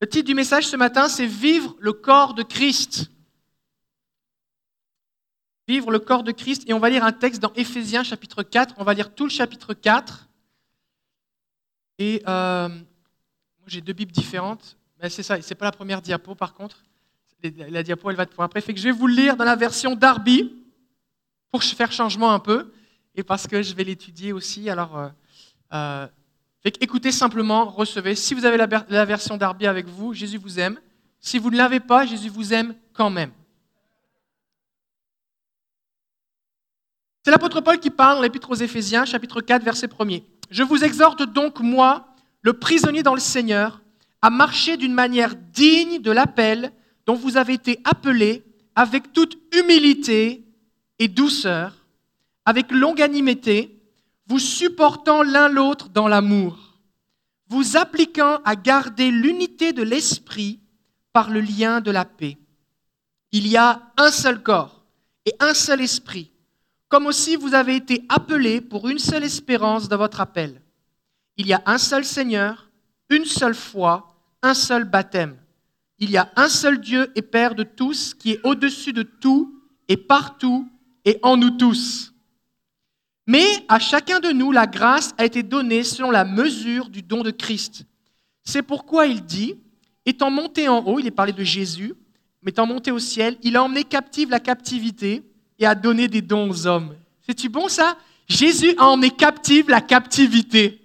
Le titre du message ce matin, c'est Vivre le corps de Christ. Vivre le corps de Christ. Et on va lire un texte dans Éphésiens chapitre 4. On va lire tout le chapitre 4. Et euh, j'ai deux Bibles différentes. Mais c'est ça, c'est pas la première diapo par contre. La diapo, elle va être pour après. Fait que je vais vous le lire dans la version Darby pour faire changement un peu. Et parce que je vais l'étudier aussi. Alors, euh, euh, écoutez simplement, recevez. Si vous avez la, version Darby avec vous, Jésus vous aime. Si vous ne l'avez pas, Jésus vous aime quand même. C'est l'apôtre Paul qui parle dans l'Épître aux Éphésiens, chapitre 4, verset 1er. Je vous exhorte donc, moi, le prisonnier dans le Seigneur, à marcher d'une manière digne de l'appel dont vous avez été appelés avec toute humilité et douceur, avec longanimité, vous supportant l'un l'autre dans l'amour, vous appliquant à garder l'unité de l'esprit par le lien de la paix. Il y a un seul corps et un seul esprit, comme aussi vous avez été appelés pour une seule espérance dans votre appel. Il y a un seul Seigneur, une seule foi, un seul baptême. Il y a un seul Dieu et Père de tous, qui est au-dessus de tout et partout et en nous tous. Mais à chacun de nous, la grâce a été donnée selon la mesure du don de Christ. C'est pourquoi il dit, étant monté en haut, il est parlé de Jésus, mais étant monté au ciel, il a emmené captive la captivité et a donné des dons aux hommes. C'est-tu bon ça? Jésus a emmené captive la captivité.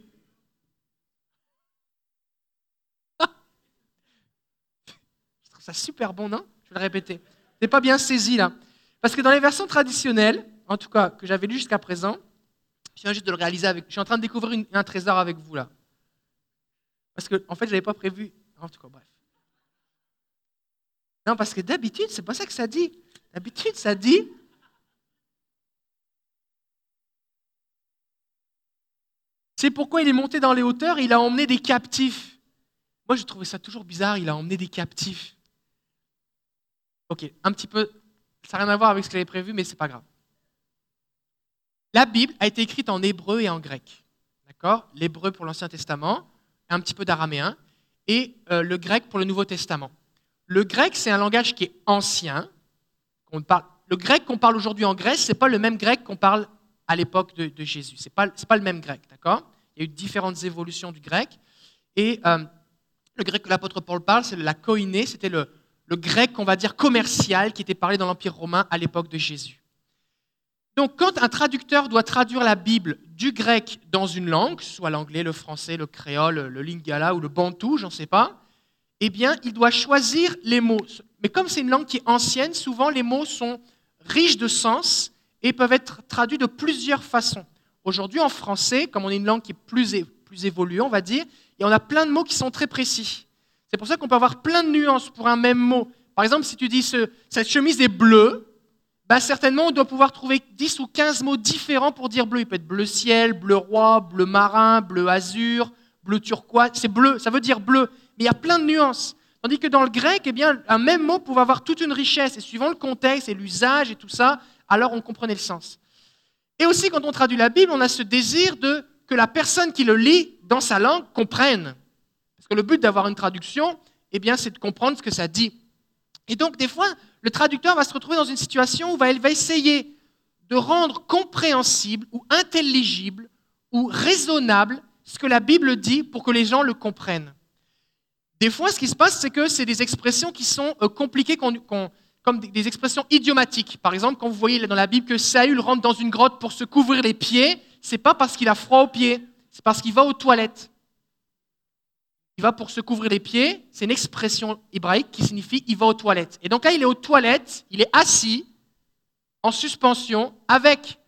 Je trouve ça super bon, non? Je vais le répéter. C'est pas bien saisi là. Parce que dans les versions traditionnelles, en tout cas que j'avais lues jusqu'à présent, je viens juste de le réaliser avec. Je suis en train de découvrir un trésor avec vous là. Parce que, en fait, je n'avais pas prévu. En tout cas, bref. Non, parce que d'habitude, c'est pas ça que ça dit. D'habitude, ça dit. C'est pourquoi il est monté dans les hauteurs et il a emmené des captifs. Moi, je trouvais ça toujours bizarre, il a emmené des captifs. Ok, un petit peu. Ça n'a rien à voir avec ce qu'il avait prévu, mais c'est pas grave. La Bible a été écrite en hébreu et en grec. D'accord? L'hébreu pour l'Ancien Testament, un petit peu d'araméen, et euh, le grec pour le Nouveau Testament. Le grec, c'est un langage qui est ancien. le grec qu'on parle aujourd'hui en Grèce, ce n'est pas le même grec qu'on parle à l'époque de, Jésus. Ce n'est pas, le même grec, d'accord? Il y a eu différentes évolutions du grec. Et euh, le grec que l'apôtre Paul parle, c'est la koiné, c'était le, grec, va dire, commercial qui était parlé dans l'Empire romain à l'époque de Jésus. Donc quand un traducteur doit traduire la Bible du grec dans une langue, soit l'anglais, le français, le créole, le lingala ou le bantou, j'en sais pas, eh bien, il doit choisir les mots. Mais comme c'est une langue qui est ancienne, souvent les mots sont riches de sens et peuvent être traduits de plusieurs façons. Aujourd'hui, en français, comme on est une langue qui est plus, plus évoluée, on va dire, et on a plein de mots qui sont très précis. C'est pour ça qu'on peut avoir plein de nuances pour un même mot. Par exemple, si tu dis cette chemise est bleue, bah, certainement on doit pouvoir trouver 10 ou 15 mots différents pour dire bleu. Il peut être bleu ciel, bleu roi, bleu marin, bleu azur, bleu turquoise. C'est bleu, ça veut dire bleu. Mais il y a plein de nuances. Tandis que dans le grec, eh bien, un même mot pouvait avoir toute une richesse. Et suivant le contexte et l'usage et tout ça, alors on comprenait le sens. Et aussi, quand on traduit la Bible, on a ce désir de que la personne qui le lit dans sa langue comprenne. Parce que le but d'avoir une traduction, eh bien, c'est de comprendre ce que ça dit. Et donc, des fois, le traducteur va se retrouver dans une situation où il va essayer de rendre compréhensible ou intelligible ou raisonnable ce que la Bible dit pour que les gens le comprennent. Des fois, ce qui se passe, c'est que c'est des expressions qui sont euh, compliquées, comme des expressions idiomatiques. Par exemple, quand vous voyez dans la Bible que Saül rentre dans une grotte pour se couvrir les pieds, c'est pas parce qu'il a froid aux pieds, c'est parce qu'il va aux toilettes il va pour se couvrir les pieds, c'est une expression hébraïque qui signifie il va aux toilettes. Et donc là, il est aux toilettes, il est assis, en suspension, avec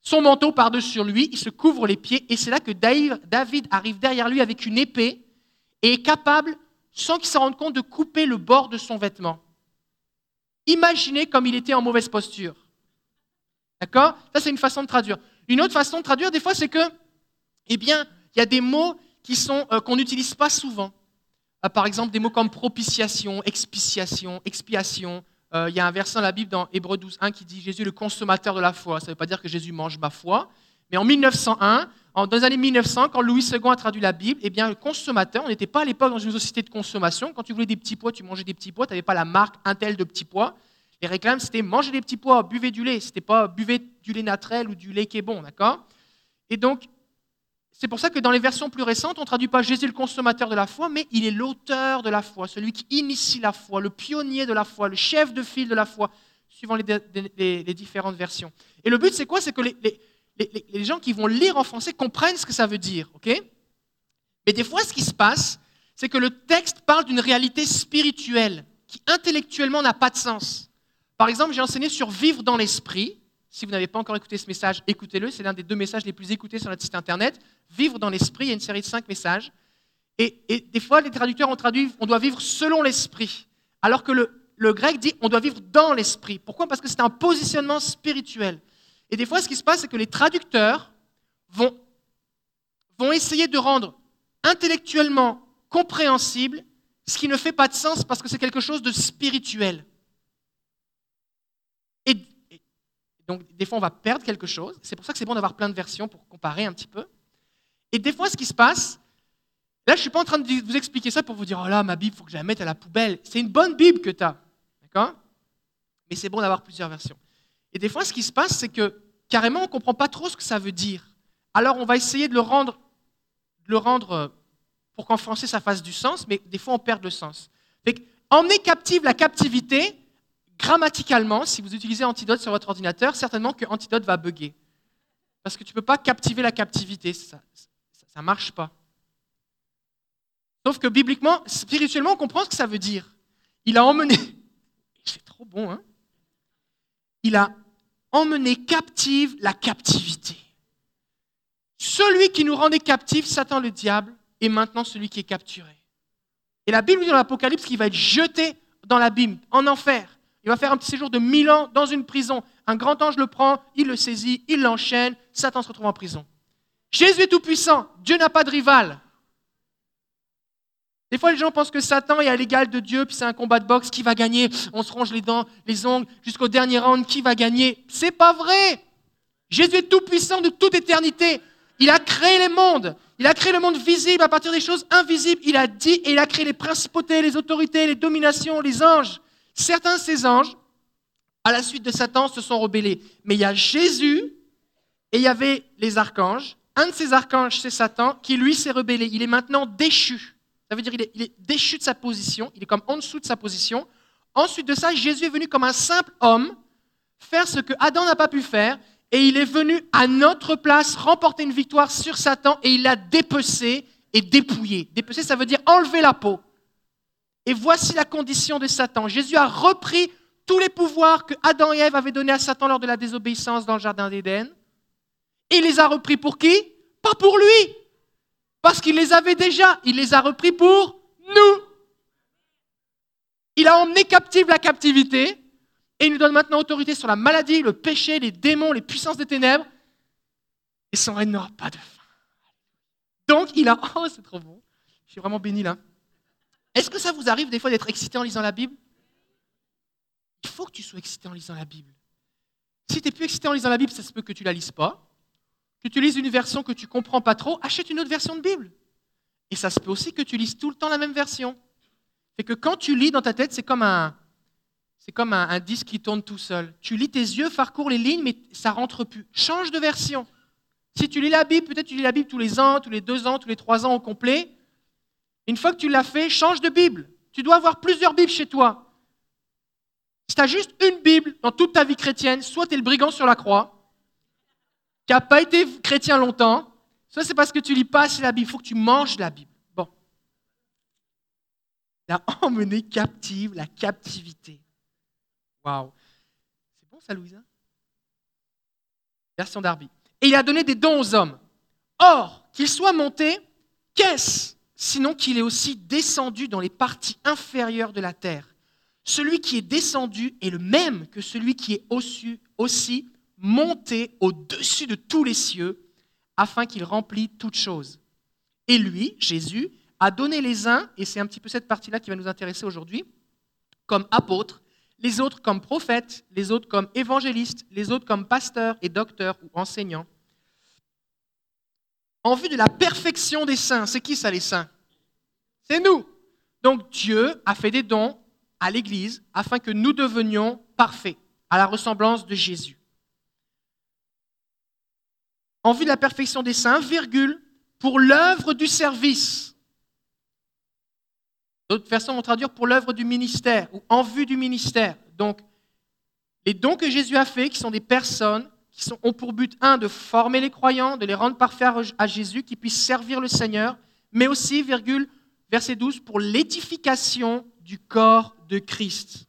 son manteau par-dessus lui, il se couvre les pieds, et c'est là que David arrive derrière lui avec une épée et est capable, sans qu'il s'en rende compte, de couper le bord de son vêtement. Imaginez comme il était en mauvaise posture. D'accord? Ça, c'est une façon de traduire. Une autre façon de traduire, des fois, c'est que, eh bien, il y a des mots euh, qu'on n'utilise pas souvent. Euh, par exemple, des mots comme propitiation, expiciation, expiation. Euh, il y a un verset dans la Bible dans Hébreu 12.1 qui dit Jésus est le consommateur de la foi. Ça ne veut pas dire que Jésus mange ma foi. Mais en 1901, dans les années 1900, quand Louis II a traduit la Bible, eh bien, le consommateur, on n'était pas à l'époque dans une société de consommation. Quand tu voulais des petits pois, tu mangeais des petits pois, tu n'avais pas la marque Intel de petits pois. Les réclames, c'était manger des petits pois, buvez du lait. C'était pas buvez du lait naturel ou du lait qui est bon, d'accord? Et donc, c'est pour ça que dans les versions plus récentes, on ne traduit pas Jésus le consommateur de la foi, mais il est l'auteur de la foi, celui qui initie la foi, le pionnier de la foi, le chef de file de la foi, suivant les, différentes versions. Et le but, c'est quoi? C'est que les, les, gens qui vont lire en français comprennent ce que ça veut dire. Mais des fois, ce qui se passe, c'est que le texte parle d'une réalité spirituelle qui intellectuellement n'a pas de sens. Par exemple, j'ai enseigné sur vivre dans l'esprit. Si vous n'avez pas encore écouté ce message, écoutez-le. C'est l'un des deux messages les plus écoutés sur notre site internet. Vivre dans l'esprit, il y a une série de cinq messages. Et, des fois, les traducteurs ont traduit on doit vivre selon l'esprit. Alors que le, grec dit on doit vivre dans l'esprit. Pourquoi? Parce que c'est un positionnement spirituel. Et des fois, ce qui se passe, c'est que les traducteurs vont, vont essayer de rendre intellectuellement compréhensible ce qui ne fait pas de sens parce que c'est quelque chose de spirituel. Et, donc, des fois, on va perdre quelque chose. C'est pour ça que c'est bon d'avoir plein de versions pour comparer un petit peu. Et des fois, ce qui se passe, là, je ne suis pas en train de vous expliquer ça pour vous dire, oh là, ma Bible, il faut que je la mette à la poubelle. C'est une bonne Bible que tu as. D'accord? Mais c'est bon d'avoir plusieurs versions. Et des fois, ce qui se passe, c'est que carrément, on ne comprend pas trop ce que ça veut dire. Alors, on va essayer de le rendre, de le rendre euh, pour qu'en français, ça fasse du sens, mais des fois, on perd le sens. emmener captive la captivité, grammaticalement, si vous utilisez Antidote sur votre ordinateur, certainement que Antidote va bugger. Parce que tu ne peux pas captiver la captivité, ça ne marche pas. Sauf que bibliquement, spirituellement, on comprend ce que ça veut dire. Il a emmené, c'est trop bon, hein Il a emmener captive la captivité. Celui qui nous rendait captifs, Satan le diable, est maintenant celui qui est capturé. Et la Bible dit dans l'Apocalypse qu'il va être jeté dans l'abîme, en enfer. Il va faire un petit séjour de mille ans dans une prison. Un grand ange le prend, il le saisit, il l'enchaîne, Satan se retrouve en prison. Jésus est tout-puissant, Dieu n'a pas de rival. Des fois, les gens pensent que Satan est à l'égal de Dieu, puis c'est un combat de boxe, qui va gagner? On se ronge les dents, les ongles, jusqu'au dernier round, qui va gagner? C'est pas vrai Jésus est tout puissant de toute éternité. Il a créé les mondes. Il a créé le monde visible à partir des choses invisibles. Il a dit et il a créé les principautés, les autorités, les dominations, les anges. Certains de ces anges, à la suite de Satan, se sont rebellés. Mais il y a Jésus et il y avait les archanges. Un de ces archanges, c'est Satan, qui lui s'est rebellé. Il est maintenant déchu. Ça veut dire qu'il est, déchu de sa position, il est comme en dessous de sa position. Ensuite de ça, Jésus est venu comme un simple homme faire ce que Adam n'a pas pu faire, et il est venu à notre place remporter une victoire sur Satan, et il l'a dépecé et dépouillé. Dépecé, ça veut dire enlever la peau. Et voici la condition de Satan. Jésus a repris tous les pouvoirs que Adam et Ève avaient donnés à Satan lors de la désobéissance dans le Jardin d'Éden. Et il les a repris pour qui? Pas pour lui, parce qu'il les avait déjà, il les a repris pour nous. Il a emmené captive la captivité et il nous donne maintenant autorité sur la maladie, le péché, les démons, les puissances des ténèbres. Et son règne n'aura pas de fin. Donc il a... Oh, c'est trop bon. Je suis vraiment béni là. Est-ce que ça vous arrive des fois d'être excité en lisant la Bible? Il faut que tu sois excité en lisant la Bible. Si tu n'es plus excité en lisant la Bible, ça se peut que tu la lises pas que tu lises une version que tu comprends pas trop, achète une autre version de Bible. Et ça se peut aussi que tu lises tout le temps la même version. Fait que quand tu lis dans ta tête, c'est comme un, c'est comme un, disque qui tourne tout seul. Tu lis tes yeux, parcours les lignes, mais ça rentre plus. Change de version. Si tu lis la Bible, peut-être tu lis la Bible tous les ans, tous les deux ans, tous les trois ans au complet. Une fois que tu l'as fait, change de Bible. Tu dois avoir plusieurs Bibles chez toi. Si tu as juste une Bible dans toute ta vie chrétienne, soit tu es le brigand sur la croix, qui n'a pas été chrétien longtemps, soit c'est parce que tu lis pas assez la Bible. Il faut que tu manges la Bible. Bon. Il a emmené captive la captivité. Waouh. C'est bon ça, Louisa Version d'Arby. Et il a donné des dons aux hommes. Or, qu'il soit monté, qu'est-ce sinon qu'il est aussi descendu dans les parties inférieures de la terre Celui qui est descendu est le même que celui qui est aussi, aussi monter au-dessus de tous les cieux, afin qu'il remplisse toutes choses. Et lui, Jésus, a donné les uns, et c'est un petit peu cette partie-là qui va nous intéresser aujourd'hui, comme apôtres, les autres comme prophètes, les autres comme évangélistes, les autres comme pasteurs et docteurs ou enseignants, en vue de la perfection des saints. C'est qui ça les saints? C'est nous. Donc Dieu a fait des dons à l'Église afin que nous devenions parfaits, à la ressemblance de Jésus. En vue de la perfection des saints, virgule, pour l'œuvre du service. D'autres versions vont traduire pour l'œuvre du ministère ou en vue du ministère. Donc, les dons que Jésus a faits, qui sont des personnes qui ont pour but, un, de former les croyants, de les rendre parfaits à Jésus, qui puissent servir le Seigneur, mais aussi, virgule, verset 12, pour l'édification du corps de Christ,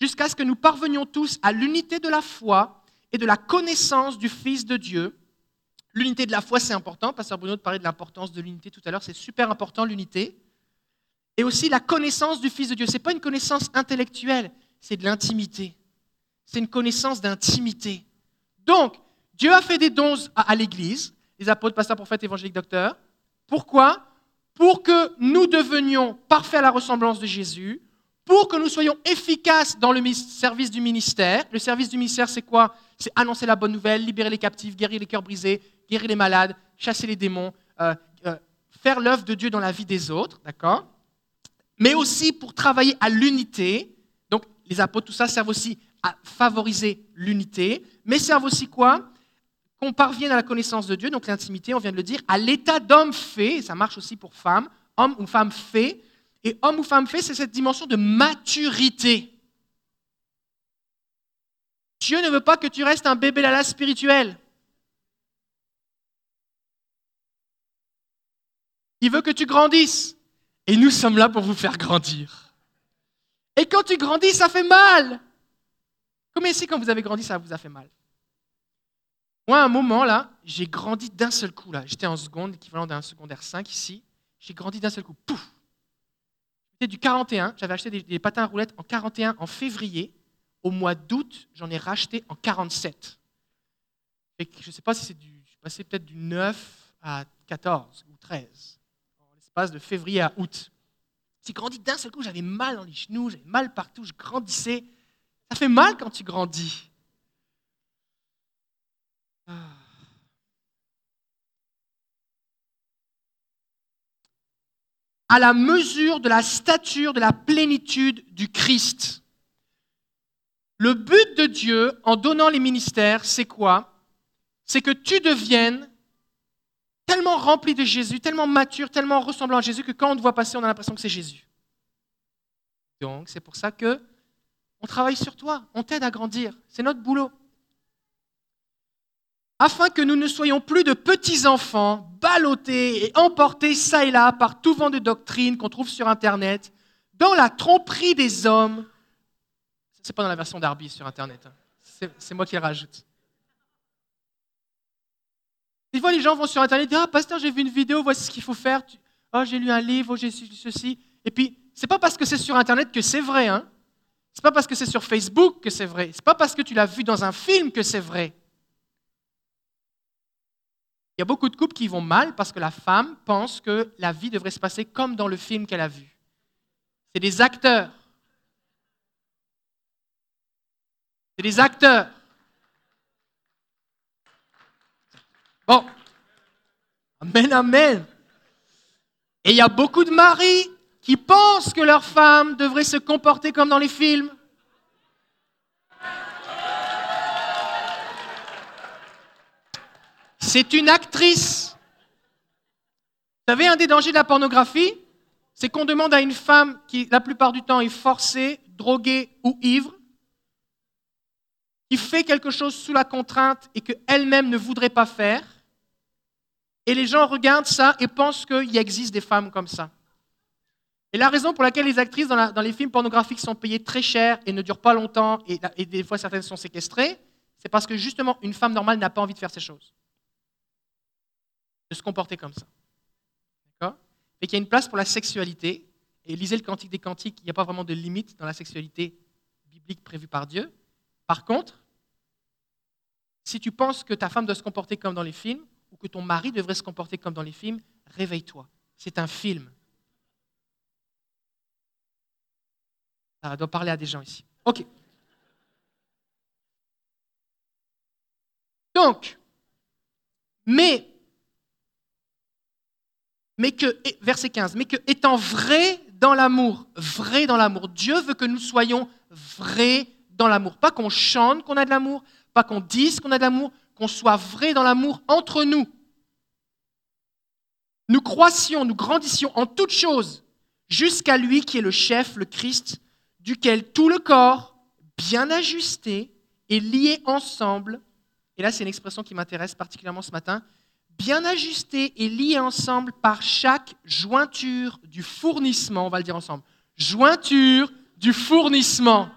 jusqu'à ce que nous parvenions tous à l'unité de la foi et de la connaissance du Fils de Dieu. L'unité de la foi, c'est important. Pasteur Bruno parlait de l'importance de l'unité tout à l'heure. C'est super important, l'unité. Et aussi la connaissance du Fils de Dieu. Ce n'est pas une connaissance intellectuelle, c'est de l'intimité. C'est une connaissance d'intimité. Donc, Dieu a fait des dons à, l'Église, les apôtres, pasteurs, prophètes, évangéliques, docteurs. Pourquoi? Pour que nous devenions parfaits à la ressemblance de Jésus, pour que nous soyons efficaces dans le service du ministère. Le service du ministère, c'est quoi? C'est annoncer la bonne nouvelle, libérer les captifs, guérir les cœurs brisés, guérir les malades, chasser les démons, euh, euh, faire l'œuvre de Dieu dans la vie des autres, d'accord? Mais aussi pour travailler à l'unité. Donc, les apôtres, tout ça servent aussi à favoriser l'unité, mais servent aussi quoi? Qu'on parvienne à la connaissance de Dieu, donc l'intimité, on vient de le dire, à l'état d'homme fait, ça marche aussi pour femme, homme ou femme fait, et homme ou femme fait, c'est cette dimension de maturité. Dieu ne veut pas que tu restes un bébé lala spirituel. Il veut que tu grandisses. Et nous sommes là pour vous faire grandir. Et quand tu grandis, ça fait mal. Comme ici, quand vous avez grandi, ça vous a fait mal. Moi, à un moment, là, j'ai grandi d'un seul coup. là. J'étais en seconde, l'équivalent d'un secondaire 5 ici. J'ai grandi d'un seul coup. Pouf C'était du 41. J'avais acheté des, patins à roulettes en 41 en février. Au mois d'août, j'en ai racheté en 47. Et je ne sais pas si c'est du. Je suis passé peut-être du 9 à 14 ou 13, en l'espace de février à août. J'ai grandi d'un seul coup, j'avais mal dans les genoux, j'avais mal partout, je grandissais. Ça fait mal quand tu grandis. À la mesure de la stature, de la plénitude du Christ. Le but de Dieu en donnant les ministères, c'est quoi? C'est que tu deviennes tellement rempli de Jésus, tellement mature, tellement ressemblant à Jésus que quand on te voit passer, on a l'impression que c'est Jésus. Donc, c'est pour ça que on travaille sur toi, on t'aide à grandir. C'est notre boulot. Afin que nous ne soyons plus de petits enfants, ballottés et emportés ça et là par tout vent de doctrine qu'on trouve sur Internet, dans la tromperie des hommes. C'est pas dans la version d'Arby sur Internet. Hein. C'est moi qui le rajoute. Des fois, les gens vont sur Internet et disent Ah, pasteur, j'ai vu une vidéo, voici ce qu'il faut faire. Oh, j'ai lu un livre, oh, j'ai su ceci. Et puis, c'est pas parce que c'est sur Internet que c'est vrai. Hein. C'est pas parce que c'est sur Facebook que c'est vrai. C'est pas parce que tu l'as vu dans un film que c'est vrai. Il y a beaucoup de couples qui vont mal parce que la femme pense que la vie devrait se passer comme dans le film qu'elle a vu. C'est des acteurs. C'est des acteurs. Bon. Amen, amen. Et il y a beaucoup de maris qui pensent que leur femme devrait se comporter comme dans les films. C'est une actrice. Vous savez, un des dangers de la pornographie, c'est qu'on demande à une femme qui, la plupart du temps, est forcée, droguée ou ivre, qui fait quelque chose sous la contrainte et qu'elle-même ne voudrait pas faire. Et les gens regardent ça et pensent qu'il existe des femmes comme ça. Et la raison pour laquelle les actrices dans, les films pornographiques sont payées très cher et ne durent pas longtemps, et, des fois certaines sont séquestrées, c'est parce que justement, une femme normale n'a pas envie de faire ces choses. De se comporter comme ça. D'accord? Et qu'il y a une place pour la sexualité. Et lisez le Cantique des Cantiques, il n'y a pas vraiment de limite dans la sexualité biblique prévue par Dieu. Par contre, si tu penses que ta femme doit se comporter comme dans les films, ou que ton mari devrait se comporter comme dans les films, réveille-toi. C'est un film. Ça doit parler à des gens ici. OK. Donc, mais mais que, verset 15, mais que étant vrai dans l'amour, vrai dans l'amour, Dieu veut que nous soyons vrais dans l'amour. Pas qu'on chante qu'on a de l'amour, pas qu'on dise qu'on a de l'amour, qu'on soit vrai dans l'amour entre nous. Nous croissions, nous grandissions en toutes choses jusqu'à lui qui est le chef, le Christ, duquel tout le corps, bien ajusté et lié ensemble, et là c'est une expression qui m'intéresse particulièrement ce matin, bien ajusté et lié ensemble par chaque jointure du fournissement, on va le dire ensemble, jointure du fournissement.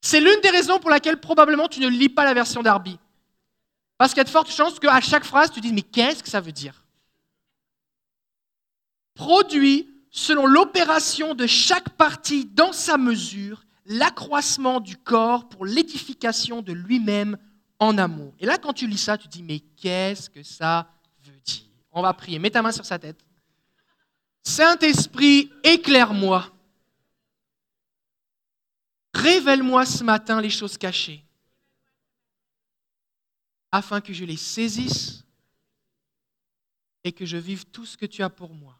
C'est l'une des raisons pour laquelle probablement tu ne lis pas la version d'Arby. Parce qu'il y a de fortes chances qu'à chaque phrase, tu dises, mais qu'est-ce que ça veut dire? Produit selon l'opération de chaque partie dans sa mesure, l'accroissement du corps pour l'édification de lui-même en amour. Et là, quand tu lis ça, tu dis, mais qu'est-ce que ça veut dire? On va prier. Mets ta main sur sa tête. Saint-Esprit, éclaire-moi. Révèle-moi ce matin les choses cachées, afin que je les saisisse et que je vive tout ce que tu as pour moi.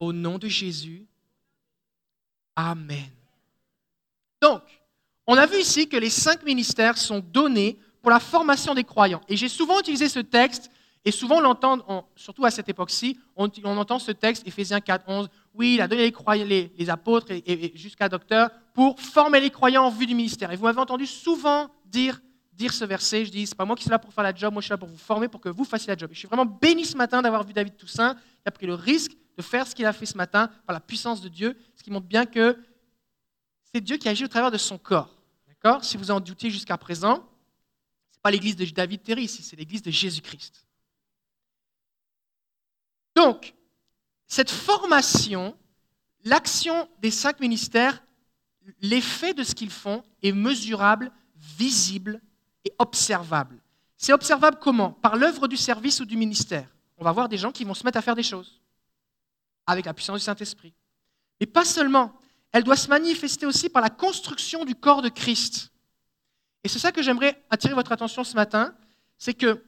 Au nom de Jésus, Amen. Donc, on a vu ici que les cinq ministères sont donnés pour la formation des croyants. Et j'ai souvent utilisé ce texte, et souvent on l'entend, surtout à cette époque-ci, on, entend ce texte, Éphésiens 4, 11, oui, il a donné les, croyants, les, apôtres et, jusqu'à docteur pour former les croyants en vue du ministère. Et vous m'avez entendu souvent dire, dire ce verset, je dis, c'est pas moi qui suis là pour faire la job, moi je suis là pour vous former, pour que vous fassiez la job. Et je suis vraiment béni ce matin d'avoir vu David Toussaint, qui a pris le risque de faire ce qu'il a fait ce matin par la puissance de Dieu, ce qui montre bien que c'est Dieu qui agit au travers de son corps. D'accord? Si vous en doutez jusqu'à présent, ce n'est pas l'église de David Terry c'est l'église de Jésus-Christ. Donc, cette formation, l'action des cinq ministères, l'effet de ce qu'ils font est mesurable, visible et observable. C'est observable comment? Par l'œuvre du service ou du ministère. On va voir des gens qui vont se mettre à faire des choses avec la puissance du Saint-Esprit. Mais pas seulement elle doit se manifester aussi par la construction du corps de Christ. Et c'est ça que j'aimerais attirer votre attention ce matin, c'est que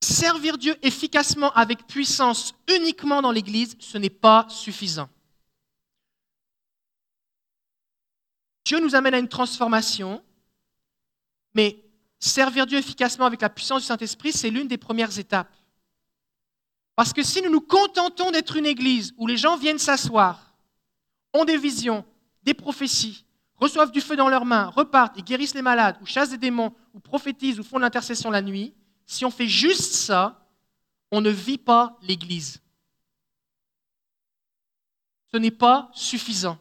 servir Dieu efficacement avec puissance uniquement dans l'Église, ce n'est pas suffisant. Dieu nous amène à une transformation, mais servir Dieu efficacement avec la puissance du Saint-Esprit, c'est l'une des premières étapes. Parce que si nous nous contentons d'être une église où les gens viennent s'asseoir, ont des visions, des prophéties, reçoivent du feu dans leurs mains, repartent et guérissent les malades, ou chassent des démons, ou prophétisent, ou font de l'intercession la nuit, si on fait juste ça, on ne vit pas l'église. Ce n'est pas suffisant.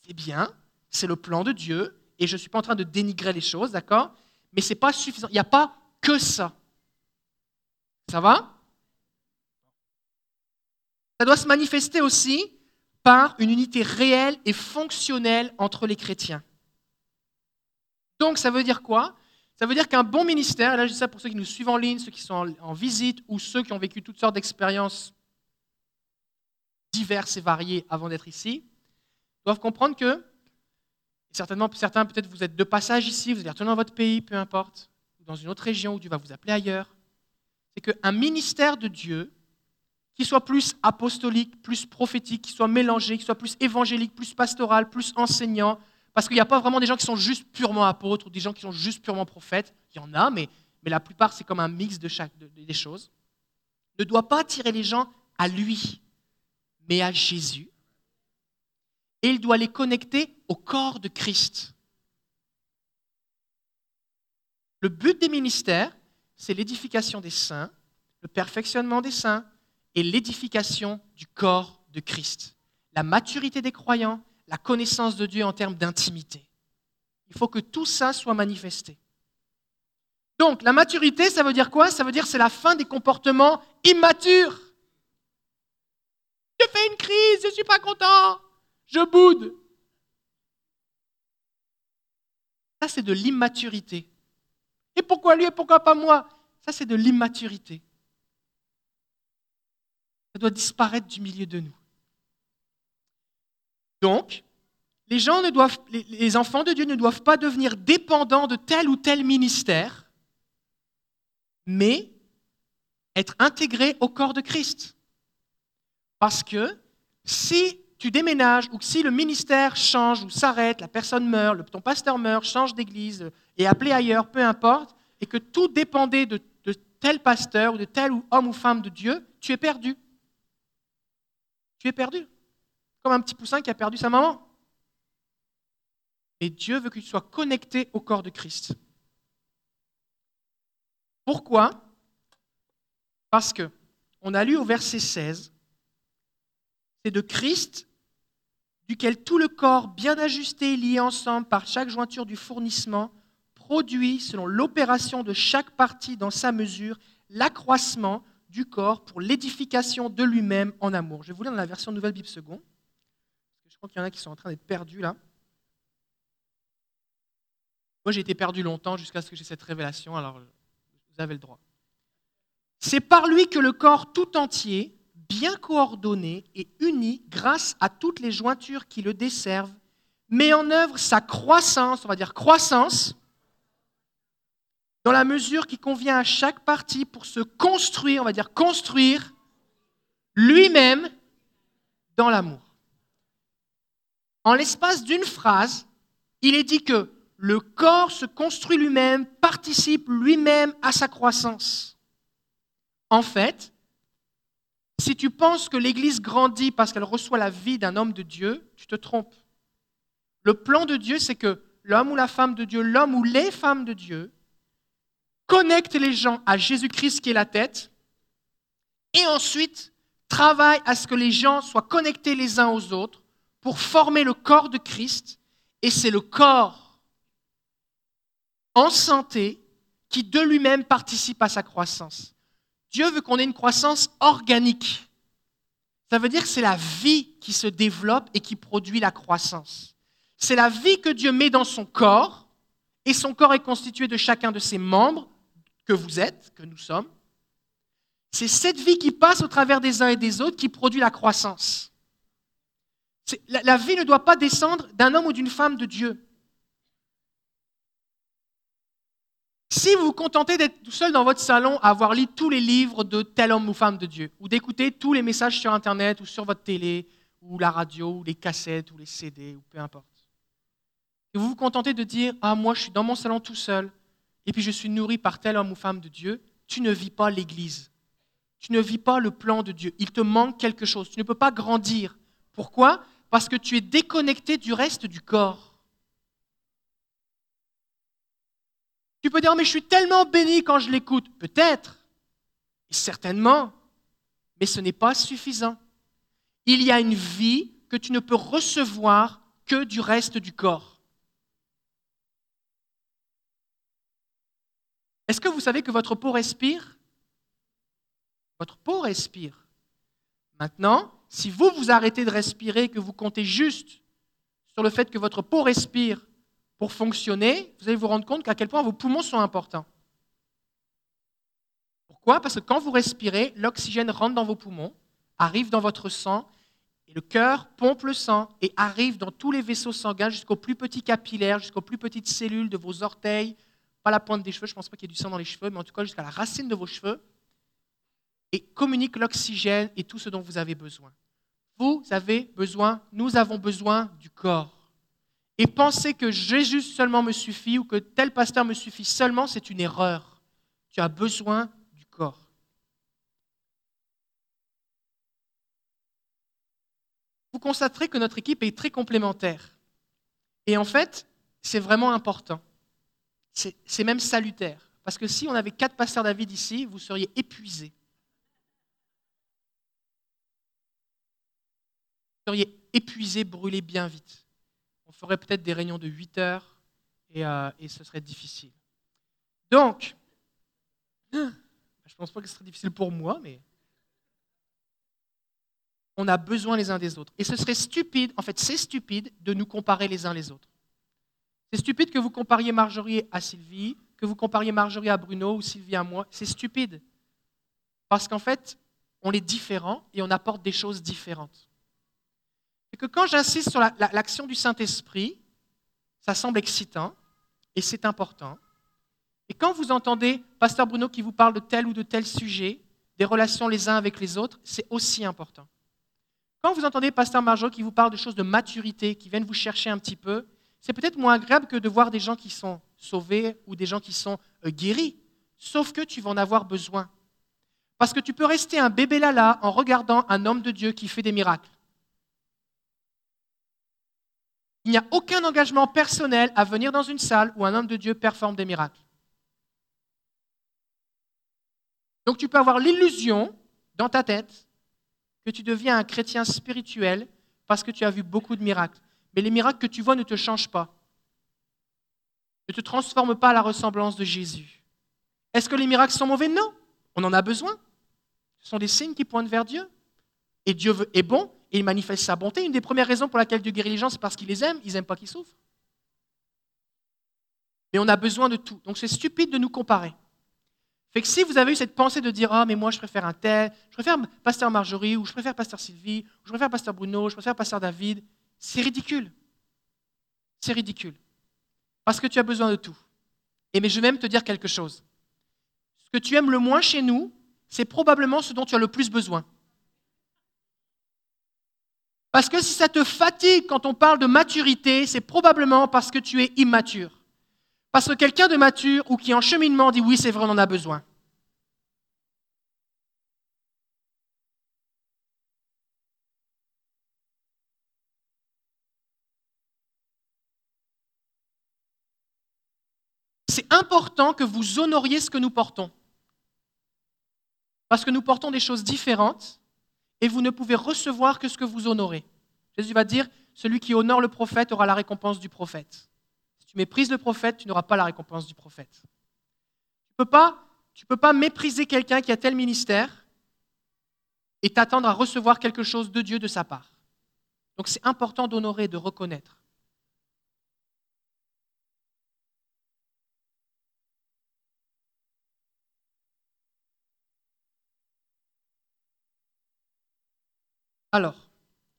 C'est bien, c'est le plan de Dieu, et je ne suis pas en train de dénigrer les choses, d'accord? Mais ce n'est pas suffisant. Il n'y a pas que ça. Ça va? Ça doit se manifester aussi par une unité réelle et fonctionnelle entre les chrétiens. Donc ça veut dire quoi? Ça veut dire qu'un bon ministère, et là je dis ça pour ceux qui nous suivent en ligne, ceux qui sont en, visite ou ceux qui ont vécu toutes sortes d'expériences diverses et variées avant d'être ici, doivent comprendre que, certainement certains peut-être vous êtes de passage ici, vous allez retourner dans votre pays, peu importe, ou dans une autre région où Dieu va vous appeler ailleurs, c'est qu'un ministère de Dieu qui soit plus apostolique, plus prophétique, qui soit mélangé, qui soit plus évangélique, plus pastoral, plus enseignant. Parce qu'il n'y a pas vraiment des gens qui sont juste purement apôtres ou des gens qui sont juste purement prophètes. Il y en a, mais, mais la plupart, c'est comme un mix de chaque, des choses. Ne doit pas attirer les gens à lui, mais à Jésus. Et il doit les connecter au corps de Christ. Le but des ministères, c'est l'édification des saints, le perfectionnement des saints, et l'édification du corps de Christ. La maturité des croyants, la connaissance de Dieu en termes d'intimité. Il faut que tout ça soit manifesté. Donc, la maturité, ça veut dire quoi? Ça veut dire c'est la fin des comportements immatures. Je fais une crise, je ne suis pas content, je boude. Ça, c'est de l'immaturité. Et pourquoi lui et pourquoi pas moi? Ça, c'est de l'immaturité. Doit disparaître du milieu de nous. Donc, les, gens ne doivent, les enfants de Dieu ne doivent pas devenir dépendants de tel ou tel ministère, mais être intégré au corps de Christ. Parce que si tu déménages ou si le ministère change ou s'arrête, la personne meurt, ton pasteur meurt, change d'église, est appelé ailleurs, peu importe, et que tout dépendait de tel pasteur ou de tel homme ou femme de Dieu, tu es perdu. Tu es perdu. Comme un petit poussin qui a perdu sa maman. Et Dieu veut que tu sois connecté au corps de Christ. Pourquoi? Parce que on a lu au verset 16, c'est de Christ duquel tout le corps bien ajusté et lié ensemble par chaque jointure du fournissement produit, selon l'opération de chaque partie dans sa mesure, l'accroissement du corps pour l'édification de lui-même en amour. Je vais vous lire dans la version Nouvelle Bible Second. Je crois qu'il y en a qui sont en train d'être perdus là. Moi, j'ai été perdu longtemps jusqu'à ce que j'ai cette révélation, alors vous avez le droit. C'est par lui que le corps tout entier, bien coordonné et uni grâce à toutes les jointures qui le desservent, met en œuvre sa croissance, on va dire croissance, dans la mesure qui convient à chaque partie pour se construire, on va dire construire, lui-même dans l'amour. En l'espace d'une phrase, il est dit que le corps se construit lui-même, participe lui-même à sa croissance. En fait, si tu penses que l'Église grandit parce qu'elle reçoit la vie d'un homme de Dieu, tu te trompes. Le plan de Dieu, c'est que l'homme ou la femme de Dieu, l'homme ou les femmes de Dieu, connecte les gens à Jésus-Christ qui est la tête, et ensuite travaille à ce que les gens soient connectés les uns aux autres pour former le corps de Christ, et c'est le corps en santé qui de lui-même participe à sa croissance. Dieu veut qu'on ait une croissance organique. Ça veut dire que c'est la vie qui se développe et qui produit la croissance. C'est la vie que Dieu met dans son corps, et son corps est constitué de chacun de ses membres, que vous êtes, que nous sommes, c'est cette vie qui passe au travers des uns et des autres qui produit la croissance. La, la vie ne doit pas descendre d'un homme ou d'une femme de Dieu. Si vous vous contentez d'être tout seul dans votre salon à avoir lu tous les livres de tel homme ou femme de Dieu, ou d'écouter tous les messages sur Internet ou sur votre télé, ou la radio, ou les cassettes, ou les CD, ou peu importe, et vous vous contentez de dire Ah, moi je suis dans mon salon tout seul, et puis je suis nourri par tel homme ou femme de Dieu, tu ne vis pas l'Église. Tu ne vis pas le plan de Dieu. Il te manque quelque chose. Tu ne peux pas grandir. Pourquoi? Parce que tu es déconnecté du reste du corps. Tu peux dire, mais je suis tellement béni quand je l'écoute. Peut-être, certainement, mais ce n'est pas suffisant. Il y a une vie que tu ne peux recevoir que du reste du corps. Est-ce que vous savez que votre peau respire? Votre peau respire. Maintenant, si vous vous arrêtez de respirer, que vous comptez juste sur le fait que votre peau respire pour fonctionner, vous allez vous rendre compte qu'à quel point vos poumons sont importants. Pourquoi? Parce que quand vous respirez, l'oxygène rentre dans vos poumons, arrive dans votre sang, et le cœur pompe le sang et arrive dans tous les vaisseaux sanguins jusqu'aux plus petits capillaires, jusqu'aux plus petites cellules de vos orteils, pas la pointe des cheveux, je ne pense pas qu'il y ait du sang dans les cheveux, mais en tout cas jusqu'à la racine de vos cheveux, et communique l'oxygène et tout ce dont vous avez besoin. Vous avez besoin, nous avons besoin du corps. Et penser que Jésus seulement me suffit ou que tel pasteur me suffit seulement, c'est une erreur. Tu as besoin du corps. Vous constaterez que notre équipe est très complémentaire. Et en fait, c'est vraiment important. C'est même salutaire. Parce que si on avait quatre pasteurs David ici, vous seriez épuisés. Vous seriez épuisés, brûlés bien vite. On ferait peut-être des réunions de 8 heures et, euh, et ce serait difficile. Donc, je ne pense pas que ce serait difficile pour moi, mais on a besoin les uns des autres. Et ce serait stupide, en fait c'est stupide de nous comparer les uns les autres. C'est stupide que vous compariez Marjorie à Sylvie, que vous compariez Marjorie à Bruno ou Sylvie à moi. C'est stupide. Parce qu'en fait, on est différents et on apporte des choses différentes. Et que quand j'insiste sur l'action du Saint-Esprit, ça semble excitant et c'est important. Et quand vous entendez Pasteur Bruno qui vous parle de tel ou de tel sujet, des relations les uns avec les autres, c'est aussi important. Quand vous entendez Pasteur Marjo qui vous parle de choses de maturité, qui viennent vous chercher un petit peu, c'est peut-être moins agréable que de voir des gens qui sont sauvés ou des gens qui sont euh, guéris. Sauf que tu vas en avoir besoin. Parce que tu peux rester un bébé là en regardant un homme de Dieu qui fait des miracles. Il n'y a aucun engagement personnel à venir dans une salle où un homme de Dieu performe des miracles. Donc tu peux avoir l'illusion dans ta tête que tu deviens un chrétien spirituel parce que tu as vu beaucoup de miracles. Mais les miracles que tu vois ne te changent pas. Ne te transforment pas à la ressemblance de Jésus. Est-ce que les miracles sont mauvais? Non. On en a besoin. Ce sont des signes qui pointent vers Dieu. Et Dieu est bon et il manifeste sa bonté. Une des premières raisons pour laquelle Dieu guérit les gens, c'est parce qu'il les aime. Ils n'aiment pas qu'ils souffrent. Mais on a besoin de tout. Donc c'est stupide de nous comparer. Fait que si vous avez eu cette pensée de dire Ah, mais moi je préfère un tel, je préfère Pasteur Marjorie, ou je préfère Pasteur Sylvie, ou je préfère Pasteur Bruno, je préfère Pasteur David, c'est ridicule. C'est ridicule. Parce que tu as besoin de tout. Et mais je vais même te dire quelque chose. Ce que tu aimes le moins chez nous, c'est probablement ce dont tu as le plus besoin. Parce que si ça te fatigue quand on parle de maturité, c'est probablement parce que tu es immature. Parce que quelqu'un de mature ou qui est en cheminement dit oui, c'est vrai, on en a besoin. C'est important que vous honoriez ce que nous portons. Parce que nous portons des choses différentes et vous ne pouvez recevoir que ce que vous honorez. Jésus va dire, celui qui honore le prophète aura la récompense du prophète tu méprises le prophète, tu n'auras pas la récompense du prophète. Tu ne peux pas mépriser quelqu'un qui a tel ministère et t'attendre à recevoir quelque chose de Dieu de sa part. Donc c'est important d'honorer, de reconnaître. Alors,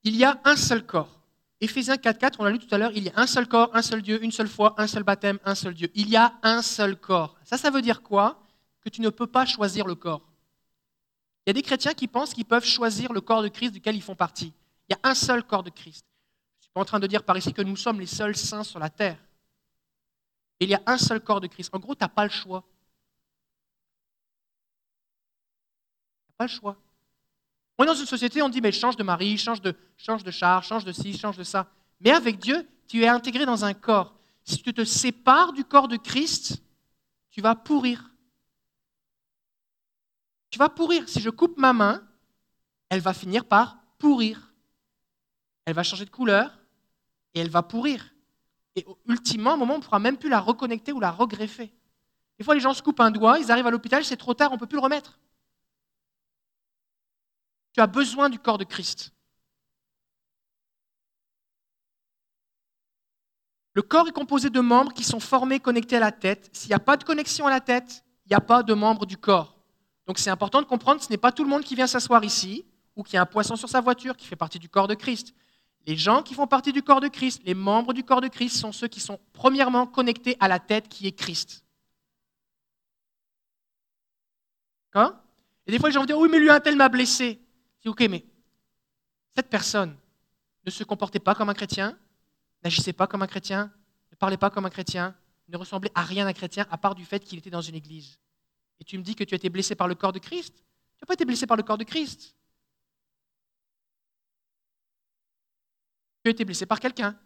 il y a un seul corps. Éphésiens 4.4, on l'a lu tout à l'heure, il y a un seul corps, un seul Dieu, une seule foi, un seul baptême, un seul Dieu. Il y a un seul corps. Ça, ça veut dire quoi? Que tu ne peux pas choisir le corps. Il y a des chrétiens qui pensent qu'ils peuvent choisir le corps de Christ duquel ils font partie. Il y a un seul corps de Christ. Je ne suis pas en train de dire par ici que nous sommes les seuls saints sur la terre. Il y a un seul corps de Christ. En gros, tu n'as pas le choix. Tu n'as pas le choix. On dans une société, on dit, mais change de mari, change de, change de char, change de ci, change de ça. Mais avec Dieu, tu es intégré dans un corps. Si tu te sépares du corps de Christ, tu vas pourrir. Tu vas pourrir. Si je coupe ma main, elle va finir par pourrir. Elle va changer de couleur et elle va pourrir. Et ultimement, à un moment, on ne pourra même plus la reconnecter ou la regreffer. Des fois, les gens se coupent un doigt, ils arrivent à l'hôpital, c'est trop tard, on ne peut plus le remettre. Tu as besoin du corps de Christ. Le corps est composé de membres qui sont formés, connectés à la tête. S'il n'y a pas de connexion à la tête, il n'y a pas de membres du corps. Donc c'est important de comprendre ce n'est pas tout le monde qui vient s'asseoir ici ou qui a un poisson sur sa voiture qui fait partie du corps de Christ. Les gens qui font partie du corps de Christ, les membres du corps de Christ, sont ceux qui sont premièrement connectés à la tête qui est Christ. Hein Et des fois, les gens vont dire Oui, mais lui, un tel m'a blessé ok, mais cette personne ne se comportait pas comme un chrétien, n'agissait pas comme un chrétien, ne parlait pas comme un chrétien, ne ressemblait à rien d'un chrétien à part du fait qu'il était dans une église. Et tu me dis que tu as été blessé par le corps de Christ Tu n'as pas été blessé par le corps de Christ. Tu as été blessé par quelqu'un.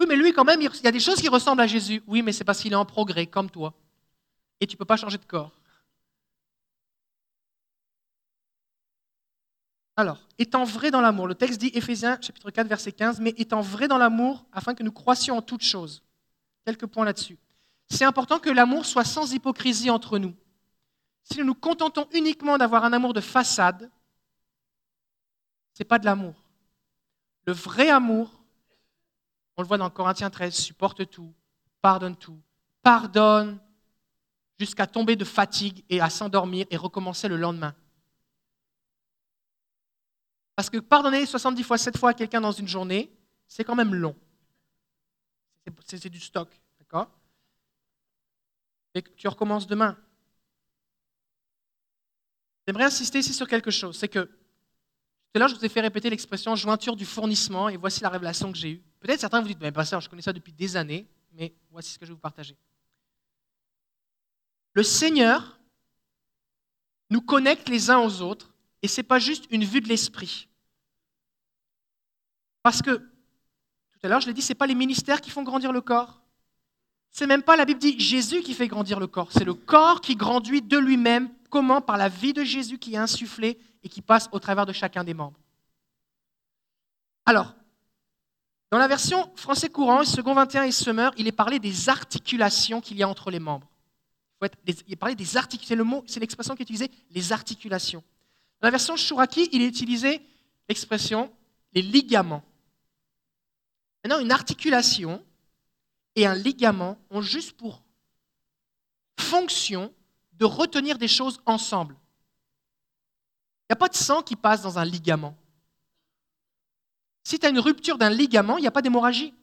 Oui, mais lui, quand même, il y a des choses qui ressemblent à Jésus. Oui, mais c'est parce qu'il est en progrès, comme toi. Et tu ne peux pas changer de corps. Alors, étant vrai dans l'amour, le texte dit Éphésiens chapitre 4 verset 15, mais étant vrai dans l'amour afin que nous croissions en toutes choses. Quelques points là-dessus. C'est important que l'amour soit sans hypocrisie entre nous. Si nous nous contentons uniquement d'avoir un amour de façade, ce n'est pas de l'amour. Le vrai amour, on le voit dans Corinthiens 13, supporte tout, pardonne tout, pardonne jusqu'à tomber de fatigue et à s'endormir et recommencer le lendemain. Parce que pardonner 70 fois 7 fois à quelqu'un dans une journée, c'est quand même long. C'est du stock, d'accord? Et tu recommences demain. J'aimerais insister ici sur quelque chose, c'est que tout à l'heure, je vous ai fait répéter l'expression jointure du fournissement, et voici la révélation que j'ai eue. Peut-être certains vous dites, mais pasteur, je connais ça depuis des années, mais voici ce que je vais vous partager. Le Seigneur nous connecte les uns aux autres, et ce n'est pas juste une vue de l'esprit. Parce que, tout à l'heure, je l'ai dit, ce n'est pas les ministères qui font grandir le corps. C'est même pas, la Bible dit, Jésus qui fait grandir le corps. C'est le corps qui grandit de lui-même. Comment Par la vie de Jésus qui est insufflée et qui passe au travers de chacun des membres. Alors, dans la version français courant, second 21 et Semeur, il est parlé des articulations qu'il y a entre les membres. Il est parlé des articulations, c'est le mot, c'est l'expression qui est utilisée, les articulations. Dans la version Shuraki, il est utilisé l'expression les ligaments. Maintenant, une articulation et un ligament ont juste pour fonction de retenir des choses ensemble. Il n'y a pas de sang qui passe dans un ligament. Si tu as une rupture d'un ligament, il n'y a pas d'hémorragie.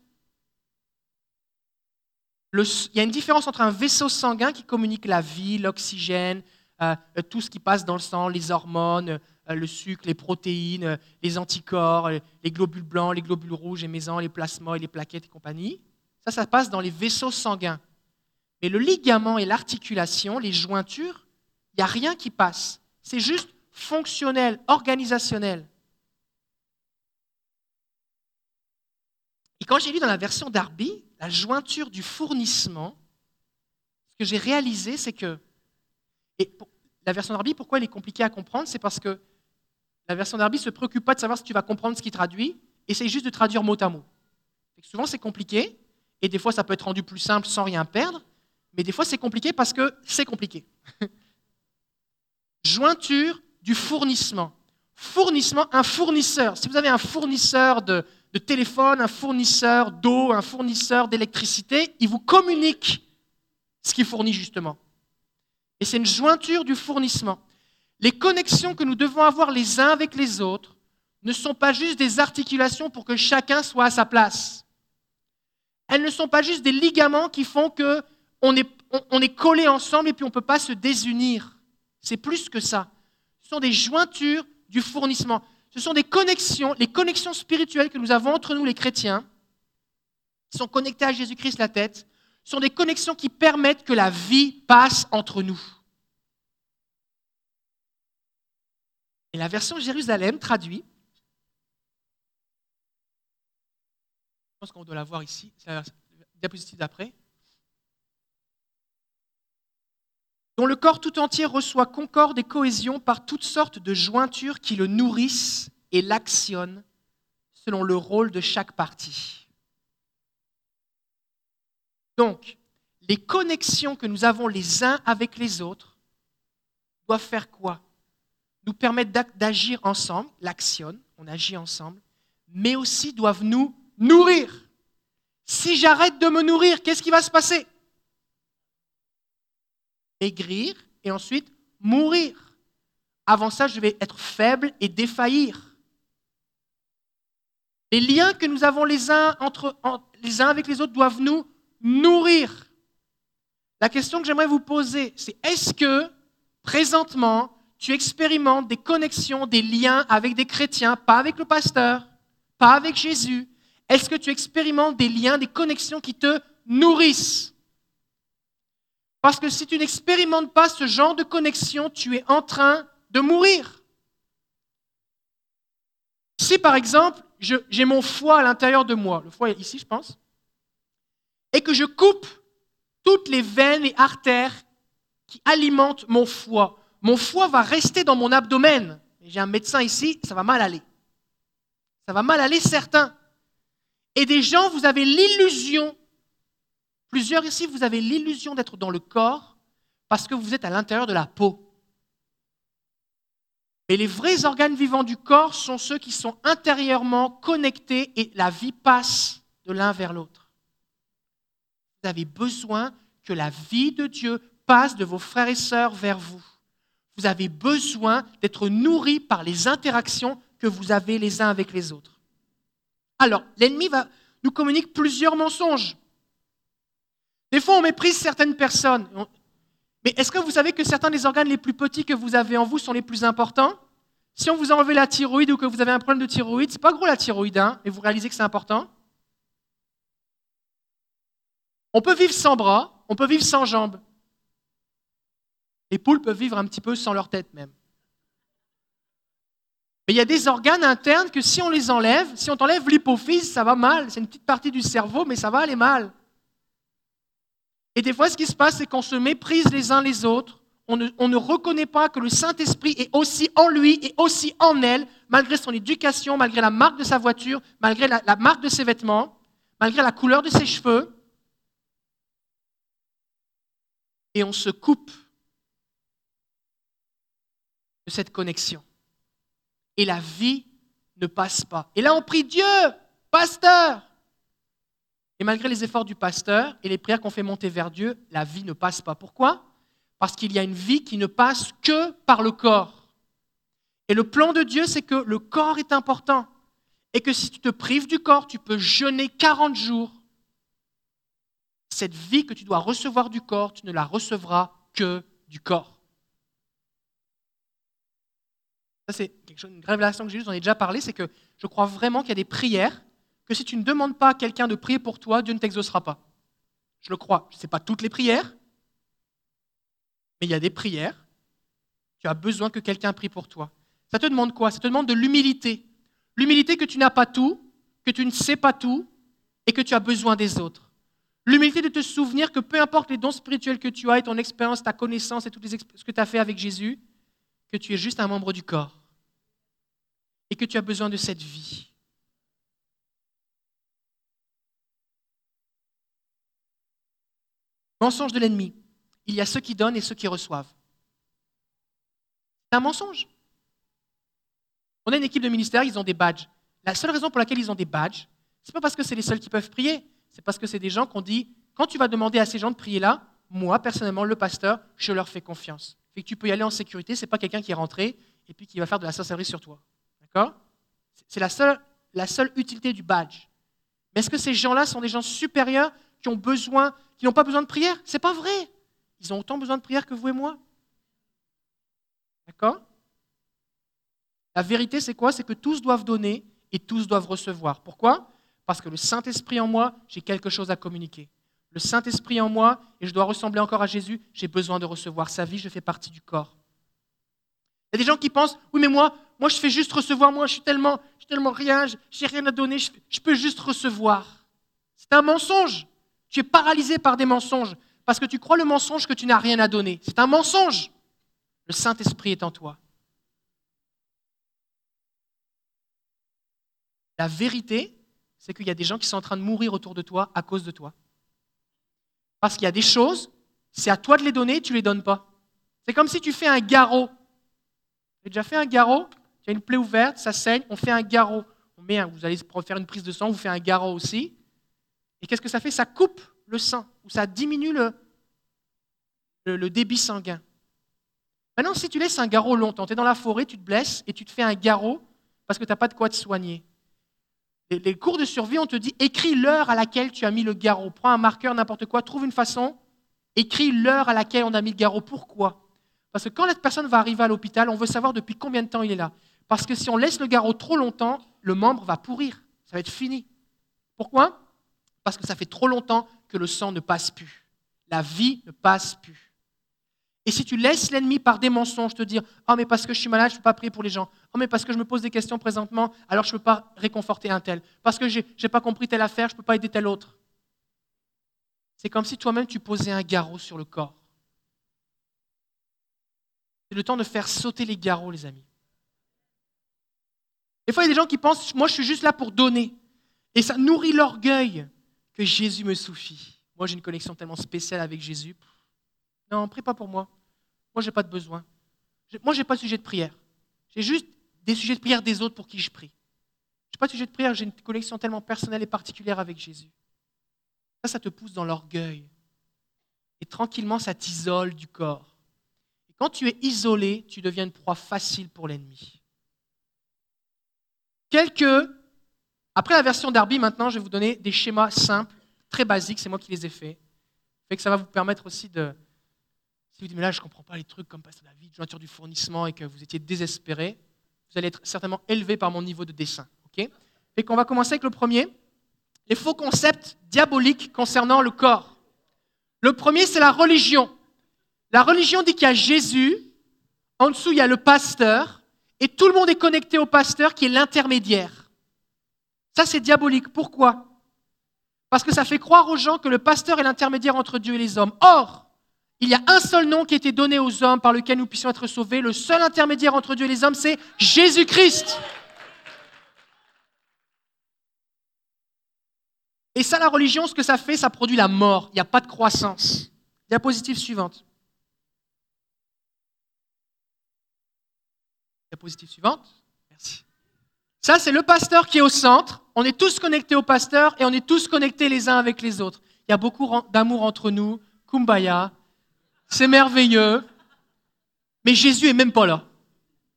il y a une différence entre un vaisseau sanguin qui communique la vie, l'oxygène, euh, tout ce qui passe dans le sang, les hormones, euh, le sucre, les protéines, euh, les anticorps, les globules blancs, les globules rouges, les mésans, les plasmas, les plaquettes et compagnie. Ça, ça passe dans les vaisseaux sanguins. Mais le ligament et l'articulation, les jointures, il n'y a rien qui passe. C'est juste fonctionnel, organisationnel. Et quand j'ai lu dans la version Darby, la jointure du fournissement, ce que j'ai réalisé, c'est que, et la version Darby, pourquoi elle est compliquée à comprendre? C'est parce que la version Darby ne se préoccupe pas de savoir si tu vas comprendre ce qu'il traduit, essaye juste de traduire mot à mot. souvent, c'est compliqué, et des fois, ça peut être rendu plus simple sans rien perdre, mais des fois, c'est compliqué parce que c'est compliqué. Jointure du fournissement. Fournissement, un fournisseur. Si vous avez un fournisseur de, de téléphone, un fournisseur d'eau, un fournisseur d'électricité, il vous communique ce qu'il fournit justement. Et c'est une jointure du fournissement. Les connexions que nous devons avoir les uns avec les autres ne sont pas juste des articulations pour que chacun soit à sa place. Elles ne sont pas juste des ligaments qui font que on est, on, ensemble et puis on ne peut pas se désunir. C'est plus que ça. Ce sont des jointures du fournissement. Ce sont des connexions, les connexions spirituelles que nous avons entre nous les chrétiens, qui sont connectées à Jésus-Christ la tête, sont des connexions qui permettent que la vie passe entre nous. Et la version Jérusalem traduit Je pense qu'on doit la voir ici. C'est la diapositive d'après. Dont le corps tout entier reçoit concorde et cohésion par toutes sortes de jointures qui le nourrissent et l'actionnent selon le rôle de chaque partie. Donc, les connexions que nous avons les uns avec les autres doivent faire quoi? Nous permettre d'agir ensemble, l'actionnent, on agit ensemble, mais aussi doivent nous nourrir. Si j'arrête de me nourrir, qu'est-ce qui va se passer? Maigrir et ensuite mourir. Avant ça, je vais être faible et défaillir. Les liens que nous avons les uns, entre, les uns avec les autres doivent nous nourrir. La question que j'aimerais vous poser, c'est est-ce que présentement, tu expérimentes des connexions, des liens avec des chrétiens, pas avec le pasteur, pas avec Jésus, est-ce que tu expérimentes des liens, des connexions qui te nourrissent? Parce que si tu n'expérimentes pas ce genre de connexion, tu es en train de mourir. Si par exemple, j'ai mon foie à l'intérieur de moi, le foie est ici je pense, et que je coupe toutes les veines et artères qui alimentent mon foie, mon foie va rester dans mon abdomen. J'ai un médecin ici, ça va mal aller. Ça va mal aller certains. Et des gens, vous avez l'illusion, plusieurs ici, vous avez l'illusion d'être dans le corps parce que vous êtes à l'intérieur de la peau. Et les vrais organes vivants du corps sont ceux qui sont intérieurement connectés et la vie passe de l'un vers l'autre. Vous avez besoin que la vie de Dieu passe de vos frères et sœurs vers vous. Vous avez besoin d'être nourris par les interactions que vous avez les uns avec les autres. Alors, l'ennemi nous communiquer plusieurs mensonges. Des fois, on méprise certaines personnes. Mais est-ce que vous savez que certains des organes les plus petits que vous avez en vous sont les plus importants? Si on vous a la thyroïde ou que vous avez un problème de thyroïde, c'est pas gros la thyroïde, hein, et vous réalisez que c'est important. On peut vivre sans bras, on peut vivre sans jambes. Les poules peuvent vivre un petit peu sans leur tête même. Mais il y a des organes internes que si on les enlève, si on t'enlève l'hypophyse, ça va mal. C'est une petite partie du cerveau, mais ça va aller mal. Et des fois, ce qui se passe, c'est qu'on se méprise les uns les autres. On ne, reconnaît pas que le Saint-Esprit est aussi en lui et aussi en elle, malgré son éducation, malgré la marque de sa voiture, malgré la marque de ses vêtements, malgré la couleur de ses cheveux. Et on se coupe de cette connexion et la vie ne passe pas. Et là, on prie Dieu, pasteur. Et malgré les efforts du pasteur et les prières qu'on fait monter vers Dieu, la vie ne passe pas. Pourquoi? Parce qu'il y a une vie qui ne passe que par le corps. Et le plan de Dieu, c'est que le corps est important. Et que si tu te prives du corps, tu peux jeûner 40 jours. Cette vie que tu dois recevoir du corps, tu ne la recevras que du corps. Ça, c'est une révélation que j'ai eue, j'en ai déjà parlé, c'est que je crois vraiment qu'il y a des prières que si tu ne demandes pas à quelqu'un de prier pour toi, Dieu ne t'exaucera pas. Je le crois. Ce n'est pas toutes les prières, mais il y a des prières. Tu as besoin que quelqu'un prie pour toi. Ça te demande quoi? Ça te demande de l'humilité. L'humilité que tu n'as pas tout, que tu ne sais pas tout et que tu as besoin des autres. L'humilité de te souvenir que peu importe les dons spirituels que tu as et ton expérience, ta connaissance et tout ce que tu as fait avec Jésus, que tu es juste un membre du corps et que tu as besoin de cette vie. Mensonge de l'ennemi. Il y a ceux qui donnent et ceux qui reçoivent. C'est un mensonge. On a une équipe de ministère, ils ont des badges. La seule raison pour laquelle ils ont des badges, ce n'est pas parce que c'est les seuls qui peuvent prier, c'est parce que c'est des gens qu'on dit, quand tu vas demander à ces gens de prier là, moi, personnellement, le pasteur, je leur fais confiance et que tu peux y aller en sécurité. Ce n'est pas quelqu'un qui est rentré et puis qui va faire de la sorcellerie sur toi. D'accord? C'est la seule, la seule utilité du badge. Mais est-ce que ces gens-là sont des gens supérieurs qui ont besoin, qui n'ont pas besoin de prière? C'est pas vrai. Ils ont autant besoin de prière que vous et moi. D'accord? La vérité, c'est quoi? C'est que tous doivent donner et tous doivent recevoir. Pourquoi? Parce que le Saint-Esprit en moi, j'ai quelque chose à communiquer le Saint-Esprit en moi et je dois ressembler encore à Jésus, j'ai besoin de recevoir sa vie, je fais partie du corps. Il y a des gens qui pensent, oui mais moi, moi je fais juste recevoir, moi je suis tellement, je suis tellement rien, je n'ai rien à donner, je, je peux juste recevoir. C'est un mensonge. Tu es paralysé par des mensonges parce que tu crois le mensonge que tu n'as rien à donner. C'est un mensonge. Le Saint-Esprit est en toi. La vérité, c'est qu'il y a des gens qui sont en train de mourir autour de toi à cause de toi. Parce qu'il y a des choses, c'est à toi de les donner, tu ne les donnes pas. C'est comme si tu fais un garrot. Tu as déjà fait un garrot? Tu as une plaie ouverte, ça saigne, on fait un garrot. On met vous allez faire une prise de sang, vous faites un garrot aussi. Et qu'est-ce que ça fait? Ça coupe le sang, ou ça diminue le, le, débit sanguin. Maintenant, si tu laisses un garrot longtemps, tu es dans la forêt, tu te blesses et tu te fais un garrot parce que tu n'as pas de quoi te soigner. Les, cours de survie, on te dit écris l'heure à laquelle tu as mis le garrot. Prends un marqueur, n'importe quoi, trouve une façon, écris l'heure à laquelle on a mis le garrot. Pourquoi? Parce que quand la personne va arriver à l'hôpital, on veut savoir depuis combien de temps il est là. Parce que si on laisse le garrot trop longtemps, le membre va pourrir. Ça va être fini. Pourquoi? Parce que ça fait trop longtemps que le sang ne passe plus. La vie ne passe plus. Et si tu laisses l'ennemi par des mensonges te dire Oh, mais parce que je suis malade, je ne peux pas prier pour les gens. Oh, mais parce que je me pose des questions présentement, alors je ne peux pas réconforter un tel. Parce que je n'ai pas compris telle affaire, je ne peux pas aider tel autre. C'est comme si toi-même tu posais un garrot sur le corps. C'est le temps de faire sauter les garrots, les amis. Des fois, il y a des gens qui pensent Moi, je suis juste là pour donner. Et ça nourrit l'orgueil que Jésus me suffit. Moi, j'ai une connexion tellement spéciale avec Jésus. Non, prie pas pour moi. Moi, je n'ai pas de besoin. Moi, je n'ai pas de sujet de prière. J'ai juste des sujets de prière des autres pour qui je prie. Je n'ai pas de sujet de prière, j'ai une connexion tellement personnelle et particulière avec Jésus. Ça, ça te pousse dans l'orgueil. Et tranquillement, ça t'isole du corps. Et quand tu es isolé, tu deviens une proie facile pour l'ennemi. Quelques. Après la version Darby, maintenant, je vais vous donner des schémas simples, très basiques, c'est moi qui les ai faits. Fait que ça va vous permettre aussi de, Si vous dites, mais là, je ne comprends pas les trucs comme pasteur David, jointure du fournissement, et que vous étiez désespéré, vous allez être certainement élevé par mon niveau de dessin. ok? Et qu'on va commencer avec le premier, les faux concepts diaboliques concernant le corps. Le premier, c'est la religion. La religion dit qu'il y a Jésus, en dessous, il y a le pasteur, et tout le monde est connecté au pasteur qui est l'intermédiaire. Ça, c'est diabolique. Pourquoi? Parce que ça fait croire aux gens que le pasteur est l'intermédiaire entre Dieu et les hommes. Or, il y a un seul nom qui a été donné aux hommes par lequel nous puissions être sauvés. Le seul intermédiaire entre Dieu et les hommes, c'est Jésus-Christ. Et ça, la religion, ce que ça fait, ça produit la mort. Il n'y a pas de croissance. Diapositive suivante. Diapositive suivante. Merci. Ça, c'est le pasteur qui est au centre. On est tous connectés au pasteur et on est tous connectés les uns avec les autres. Il y a beaucoup d'amour entre nous. Kumbaya. C'est merveilleux. Mais Jésus est même pas là.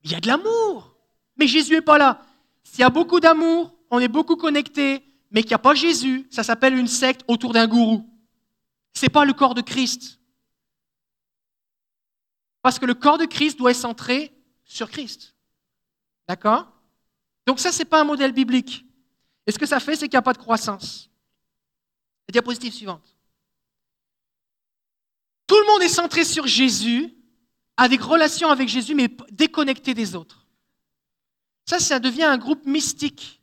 Il y a de l'amour. Mais Jésus n'est pas là. S'il y a beaucoup d'amour, on est beaucoup connectés, mais qu'il n'y a pas Jésus, ça s'appelle une secte autour d'un gourou. Ce n'est pas le corps de Christ. Parce que le corps de Christ doit être centré sur Christ. D'accord? Donc ça, ce n'est pas un modèle biblique. Et ce que ça fait, c'est qu'il n'y a pas de croissance. La diapositive suivante. Tout le monde est centré sur Jésus, a des relations avec Jésus, mais déconnecté des autres. Ça, ça devient un groupe mystique.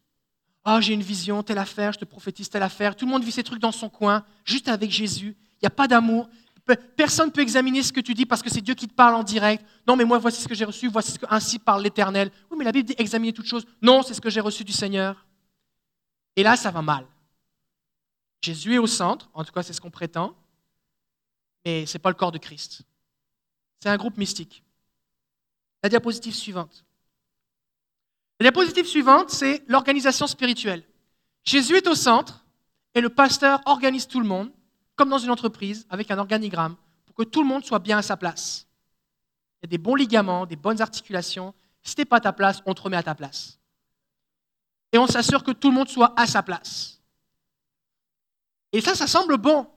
Ah, j'ai une vision, telle affaire, je te prophétise telle affaire. Tout le monde vit ses trucs dans son coin, juste avec Jésus. Il n'y a pas d'amour. Personne ne peut examiner ce que tu dis parce que c'est Dieu qui te parle en direct. Non, mais moi, voici ce que j'ai reçu, voici ce que ainsi parle l'Éternel. Oui, mais la Bible dit examiner toutes choses. Non, c'est ce que j'ai reçu du Seigneur. Et là, ça va mal. Jésus est au centre, en tout cas, c'est ce qu'on prétend, mais ce n'est pas le corps de Christ. C'est un groupe mystique. La diapositive suivante. La diapositive suivante, c'est l'organisation spirituelle. Jésus est au centre et le pasteur organise tout le monde, comme dans une entreprise, avec un organigramme, pour que tout le monde soit bien à sa place. Il y a des bons ligaments, des bonnes articulations. Si tu n'es pas à ta place, on te remet à ta place. Et on s'assure que tout le monde soit à sa place. Et ça, ça semble bon.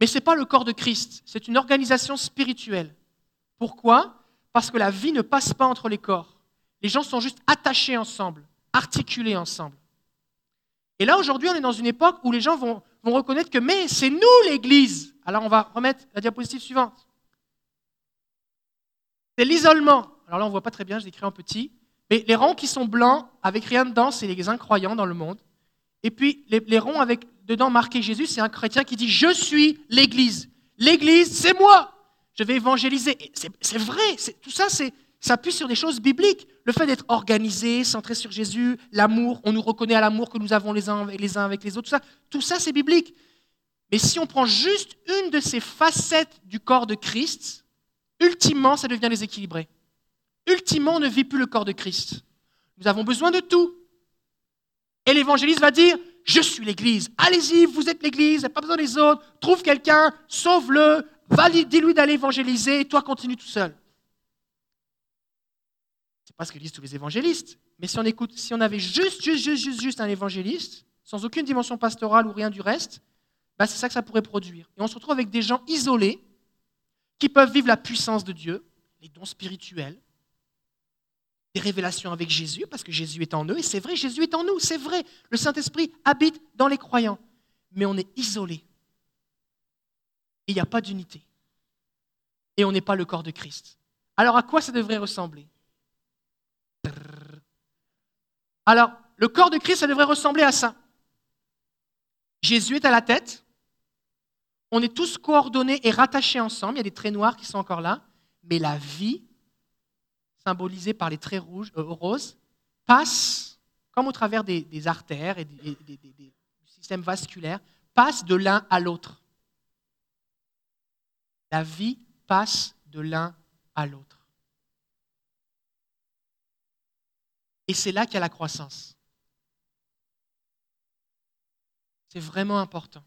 Mais ce n'est pas le corps de Christ, c'est une organisation spirituelle. Pourquoi? Parce que la vie ne passe pas entre les corps. Les gens sont juste attachés ensemble, articulés ensemble. Et là, aujourd'hui, on est dans une époque où les gens vont, reconnaître que, mais c'est nous l'Église. Alors, on va remettre la diapositive suivante. C'est l'isolement. Alors là, on ne voit pas très bien, je l'écris en petit. Mais les ronds qui sont blancs, avec rien dedans, c'est les incroyants dans le monde. Et puis, les, ronds avec dedans marqué Jésus, c'est un chrétien qui dit Je suis l'Église. L'Église, c'est moi. Je vais évangéliser. C'est vrai, tout ça, c'est s'appuie sur des choses bibliques. Le fait d'être organisé, centré sur Jésus, l'amour, on nous reconnaît à l'amour que nous avons les uns, les uns avec les autres, tout ça, tout ça c'est biblique. Mais si on prend juste une de ces facettes du corps de Christ, ultimement, ça devient déséquilibré. Ultimement, on ne vit plus le corps de Christ. Nous avons besoin de tout. Et l'évangéliste va dire, je suis l'Église. Allez-y, vous êtes l'Église, pas besoin des autres. Trouve quelqu'un, sauve-le, dis-lui d'aller évangéliser, toi continue tout seul pas ce que disent tous les évangélistes. Mais si on écoute, si on avait juste, juste, juste, juste, un évangéliste, sans aucune dimension pastorale ou rien du reste, bah c'est ça que ça pourrait produire. Et on se retrouve avec des gens isolés qui peuvent vivre la puissance de Dieu, les dons spirituels, des révélations avec Jésus, parce que Jésus est en eux, et c'est vrai, Jésus est en nous, c'est vrai. Le Saint-Esprit habite dans les croyants, mais on est isolé. Il n'y a pas d'unité. Et on n'est pas le corps de Christ. Alors à quoi ça devrait ressembler? Alors, le corps de Christ, ça devrait ressembler à ça. Jésus est à la tête. On est tous coordonnés et rattachés ensemble. Il y a des traits noirs qui sont encore là. Mais la vie, symbolisée par les traits rouges, euh, roses, passe, comme au travers des, artères et du système vasculaire, passe de l'un à l'autre. La vie passe de l'un à l'autre. Et c'est là qu'il y a la croissance. C'est vraiment important.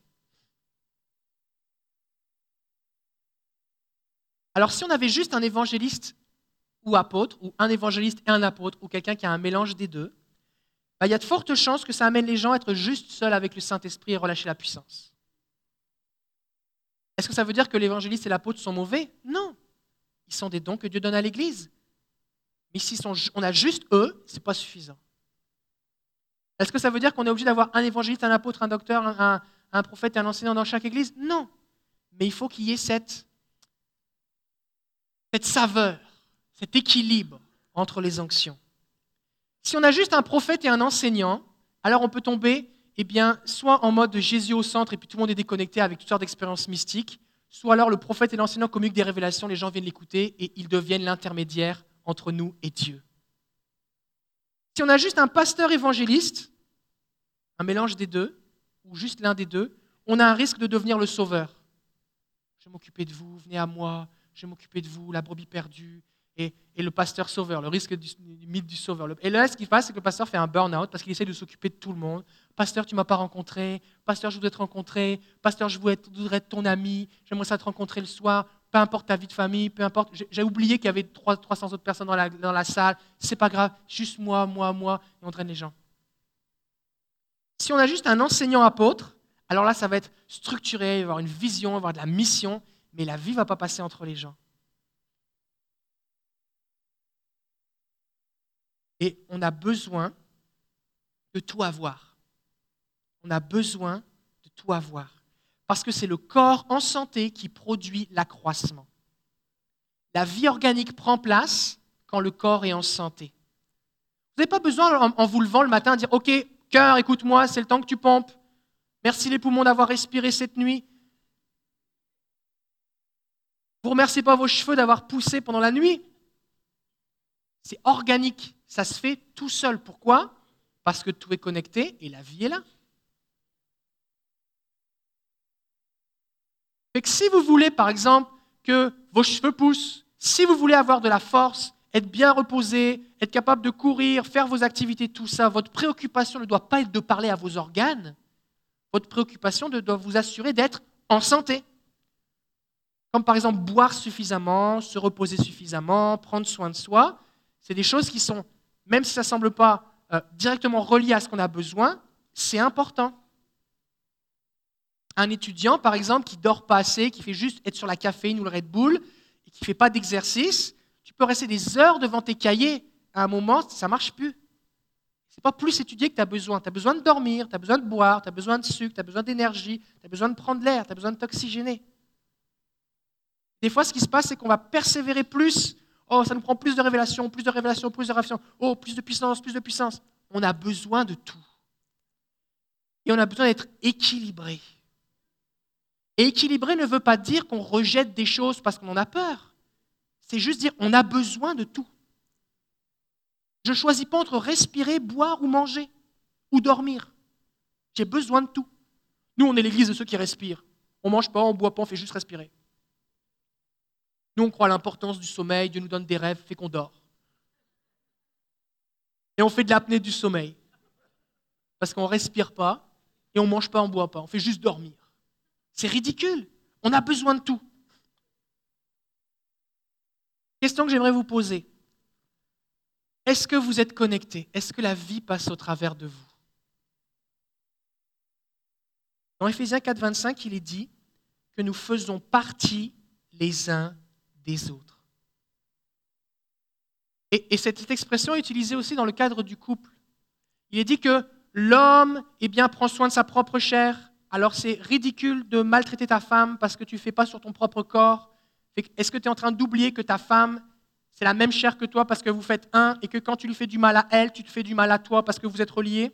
Alors si on avait juste un évangéliste ou apôtre, ou un évangéliste et un apôtre, ou quelqu'un qui a un mélange des deux, bah, il y a de fortes chances que ça amène les gens à être juste seuls avec le Saint-Esprit et relâcher la puissance. Est-ce que ça veut dire que l'évangéliste et l'apôtre sont mauvais? Non. Ils sont des dons que Dieu donne à l'Église. Mais si on a juste eux, ce n'est pas suffisant. Est-ce que ça veut dire qu'on est obligé d'avoir un évangéliste, un apôtre, un docteur, un, prophète et un enseignant dans chaque Église? Non. Mais il faut qu'il y ait cette saveur, cet équilibre entre les onctions. Si on a juste un prophète et un enseignant, alors on peut tomber eh bien, soit en mode Jésus au centre et puis tout le monde est déconnecté avec toutes sortes d'expériences mystiques, soit alors le prophète et l'enseignant communiquent des révélations, les gens viennent l'écouter et ils deviennent l'intermédiaire entre nous et Dieu. Si on a juste un pasteur évangéliste, un mélange des deux, ou juste l'un des deux, on a un risque de devenir le sauveur. Je vais m'occuper de vous, venez à moi, je vais m'occuper de vous, la brebis perdue, et, le pasteur sauveur, le risque du, mythe du sauveur. Et là, ce qui se passe, c'est que le pasteur fait un burn-out parce qu'il essaie de s'occuper de tout le monde. Pasteur, tu ne m'as pas rencontré. Pasteur, je voudrais te rencontrer. Pasteur, je voudrais être ton ami. J'aimerais ça te rencontrer le soir. Peu importe ta vie de famille, peu importe. J'ai oublié qu'il y avait 300 autres personnes dans la, dans la salle. C'est pas grave. Juste moi, moi, moi. Et on traîne les gens. Si on a juste un enseignant apôtre, alors là, ça va être structuré, il va y avoir une vision, il va y avoir de la mission, mais la vie ne va pas passer entre les gens. Et on a besoin de tout avoir. On a besoin de tout avoir. Parce que c'est le corps en santé qui produit l'accroissement. La vie organique prend place quand le corps est en santé. Vous n'avez pas besoin, en vous levant le matin, de dire Ok, cœur, écoute-moi, c'est le temps que tu pompes. Merci les poumons d'avoir respiré cette nuit. Vous ne remerciez pas vos cheveux d'avoir poussé pendant la nuit. C'est organique. Ça se fait tout seul. Pourquoi? Parce que tout est connecté et la vie est là. que si vous voulez, par exemple, que vos cheveux poussent, si vous voulez avoir de la force, être bien reposé, être capable de courir, faire vos activités, tout ça, votre préoccupation ne doit pas être de parler à vos organes. Votre préoccupation doit vous assurer d'être en santé. Comme par exemple boire suffisamment, se reposer suffisamment, prendre soin de soi. C'est des choses qui sont même si ça ne semble pas euh, directement relié à ce qu'on a besoin, c'est important. Un étudiant, par exemple, qui dort pas assez, qui fait juste être sur la caféine ou le Red Bull, et qui ne fait pas d'exercice, tu peux rester des heures devant tes cahiers. À un moment, ça ne marche plus. Ce n'est pas plus étudier que tu as besoin. Tu as besoin de dormir, tu as besoin de boire, tu as besoin de sucre, tu as besoin d'énergie, tu as besoin de prendre l'air, tu as besoin de t'oxygéner. Des fois, ce qui se passe, c'est qu'on va persévérer plus Oh, ça nous prend plus de révélations, plus de révélations, plus de révélations. Oh, plus de puissance, plus de puissance. On a besoin de tout. Et on a besoin d'être équilibré. Et équilibré ne veut pas dire qu'on rejette des choses parce qu'on en a peur. C'est juste dire on a besoin de tout. Je ne choisis pas entre respirer, boire ou manger, ou dormir. J'ai besoin de tout. Nous, on est l'église de ceux qui respirent. On ne mange pas, on ne boit pas, on fait juste respirer. Nous, on croit à l'importance du sommeil, Dieu nous donne des rêves, fait qu'on dort. Et on fait de l'apnée du sommeil. Parce qu'on ne respire pas et on ne mange pas, on ne boit pas, on fait juste dormir. C'est ridicule. On a besoin de tout. Question que j'aimerais vous poser. Est-ce que vous êtes connecté? Est-ce que la vie passe au travers de vous? Dans Éphésiens 4, 25, il est dit que nous faisons partie les uns des autres. Et, cette, expression est utilisée aussi dans le cadre du couple. Il est dit que l'homme eh bien, prend soin de sa propre chair, alors c'est ridicule de maltraiter ta femme parce que tu ne fais pas sur ton propre corps. Est-ce que tu es en train d'oublier que ta femme, c'est la même chair que toi parce que vous faites un et que quand tu lui fais du mal à elle, tu te fais du mal à toi parce que vous êtes reliés?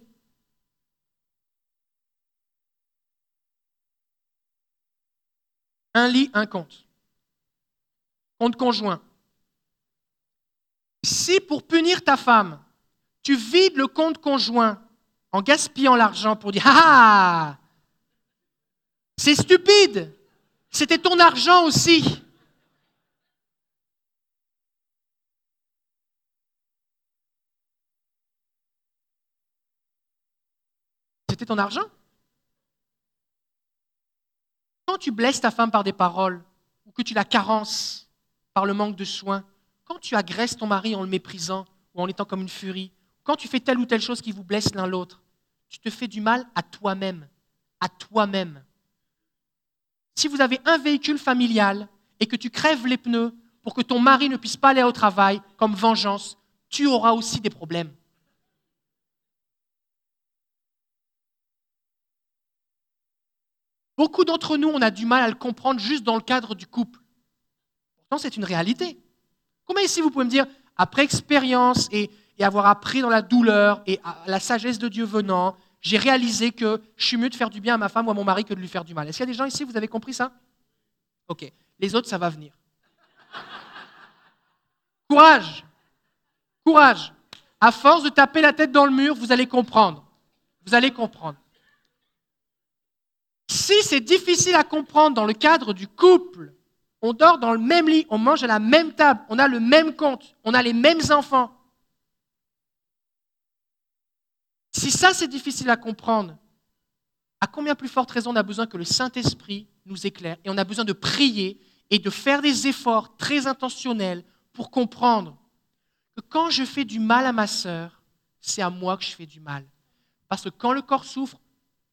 Un lit, un compte compte conjoint. Si pour punir ta femme, tu vides le compte conjoint en gaspillant l'argent pour dire Ah, ah c'est stupide, c'était ton argent aussi. C'était ton argent. Quand tu blesses ta femme par des paroles ou que tu la carences, par le manque de soins, quand tu agresses ton mari en le méprisant ou en étant comme une furie, quand tu fais telle ou telle chose qui vous blesse l'un l'autre, tu te fais du mal à toi-même, à toi-même. si vous avez un véhicule familial et que tu crèves les pneus pour que ton mari ne puisse pas aller au travail comme vengeance, tu auras aussi des problèmes. Beaucoup d'entre nous, on a du mal à le comprendre juste dans le cadre du couple. Pourtant, c'est une réalité. Combien ici vous pouvez me dire, après expérience et, avoir appris dans la douleur et la sagesse de Dieu venant, j'ai réalisé que je suis mieux de faire du bien à ma femme ou à mon mari que de lui faire du mal. Est-ce qu'il y a des gens ici, vous avez compris ça? Ok. Les autres, ça va venir. Courage. Courage. À force de taper la tête dans le mur, vous allez comprendre. Vous allez comprendre. Si c'est difficile à comprendre dans le cadre du couple, on dort dans le même lit, on mange à la même table, on a le même compte, on a les mêmes enfants. Si ça c'est difficile à comprendre, à combien plus forte raison on a besoin que le Saint-Esprit nous éclaire et on a besoin de prier et de faire des efforts très intentionnels pour comprendre que quand je fais du mal à ma sœur, c'est à moi que je fais du mal. Parce que quand le corps souffre,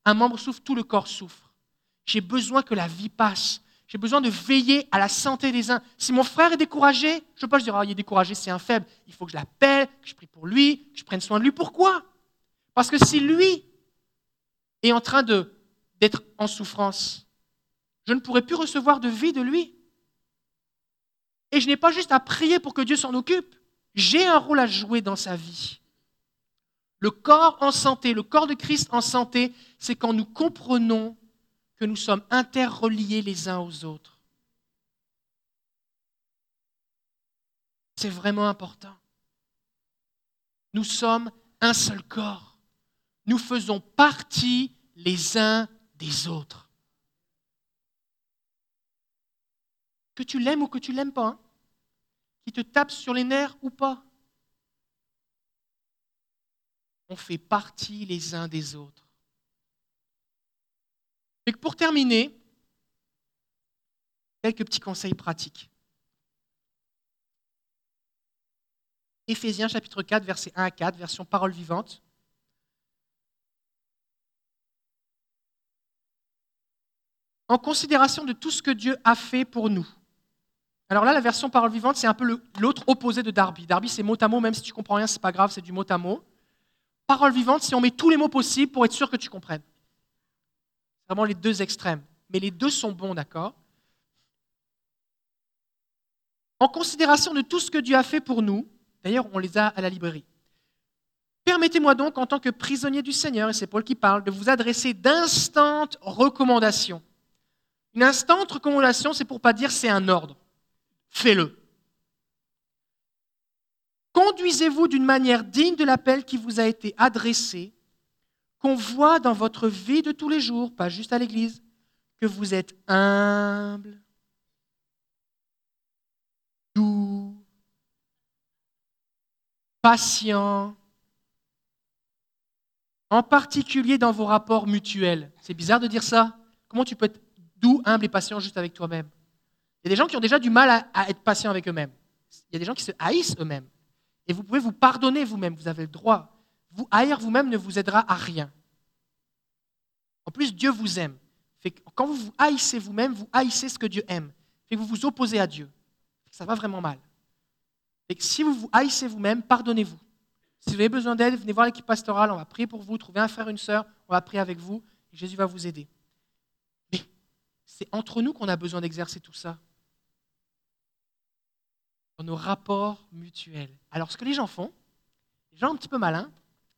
un membre souffre, tout le corps souffre. J'ai besoin que la vie passe. J'ai besoin de veiller à la santé des uns. Si mon frère est découragé, je ne peux pas dire, ah, il est découragé, c'est un faible. Il faut que je l'appelle, que je prie pour lui, que je prenne soin de lui. Pourquoi? Parce que si lui est en train d'être en souffrance, je ne pourrai plus recevoir de vie de lui. Et je n'ai pas juste à prier pour que Dieu s'en occupe. J'ai un rôle à jouer dans sa vie. Le corps en santé, le corps de Christ en santé, c'est quand nous comprenons que nous sommes interreliés les uns aux autres. C'est vraiment important. Nous sommes un seul corps. Nous faisons partie les uns des autres. Que tu l'aimes ou que tu l'aimes pas, hein, qui te tape sur les nerfs ou pas, on fait partie les uns des autres. Pour terminer, quelques petits conseils pratiques. Éphésiens chapitre 4, versets 1 à 4, version parole vivante. En considération de tout ce que Dieu a fait pour nous. Alors là, la version parole vivante, c'est un peu l'autre opposé de Darby. Darby, c'est mot à mot, même si tu comprends rien, c'est pas grave, c'est du mot à mot. Parole vivante, si on met tous les mots possibles pour être sûr que tu comprennes vraiment les deux extrêmes. Mais les deux sont bons, d'accord? En considération de tout ce que Dieu a fait pour nous, d'ailleurs on les a à la librairie, permettez-moi donc, en tant que prisonnier du Seigneur, et c'est Paul qui parle, de vous adresser d'instantes recommandations. Une instante recommandation, c'est pour pas dire c'est un ordre. Fais-le. Conduisez-vous d'une manière digne de l'appel qui vous a été adressé qu'on voit dans votre vie de tous les jours, pas juste à l'église, que vous êtes humble, doux, patient, en particulier dans vos rapports mutuels. C'est bizarre de dire ça. Comment tu peux être doux, humble et patient juste avec toi-même? Il y a des gens qui ont déjà du mal à, à être patient avec eux-mêmes. Il y a des gens qui se haïssent eux-mêmes. Et vous pouvez vous pardonner vous-même, vous avez le droit vous haïr vous-même ne vous aidera à rien. En plus, Dieu vous aime. quand vous vous haïssez vous-même, vous haïssez ce que Dieu aime. Fait vous vous opposez à Dieu. Ça va vraiment mal. Si vous vous haïssez vous-même, pardonnez-vous. Si vous avez besoin d'aide, venez voir l'équipe pastorale, on va prier pour vous, trouvez un frère, une sœur, on va prier avec vous, Jésus va vous aider. Mais c'est entre nous qu'on a besoin d'exercer tout ça. Dans nos rapports mutuels. Alors ce que les gens font, les gens un petit peu malins,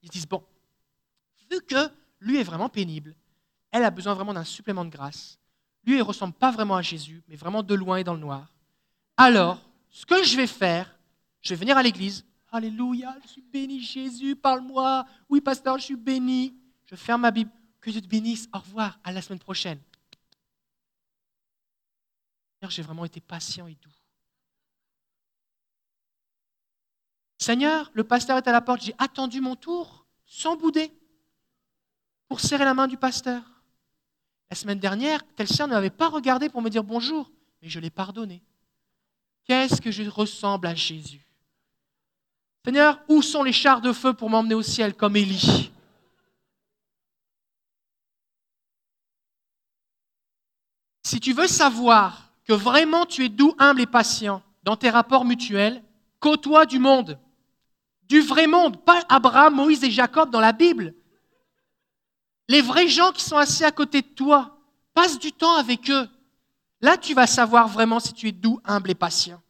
ils se disent, bon, vu que lui est vraiment pénible, elle a besoin vraiment d'un supplément de grâce, lui, ne ressemble pas vraiment à Jésus, mais vraiment de loin et dans le noir. Alors, ce que je vais faire, je vais venir à l'église. Alléluia, je suis béni, Jésus, parle-moi. Oui, pasteur, je suis béni. Je ferme ma Bible. Que Dieu te bénisse. Au revoir, à la semaine prochaine. J'ai vraiment été patient et doux. Seigneur, le pasteur est à la porte, j'ai attendu mon tour sans bouder pour serrer la main du pasteur. La semaine dernière, telle sœur ne m'avait pas regardé pour me dire bonjour, mais je l'ai pardonné. Qu'est-ce que je ressemble à Jésus? Seigneur, où sont les chars de feu pour m'emmener au ciel comme Élie « Si tu veux savoir que vraiment tu es doux, humble et patient dans tes rapports mutuels, côtoie du monde. Du vrai monde, pas Abraham, Moïse et Jacob dans la Bible. Les vrais gens qui sont assis à côté de toi, passe du temps avec eux. Là, tu vas savoir vraiment si tu es doux, humble et patient.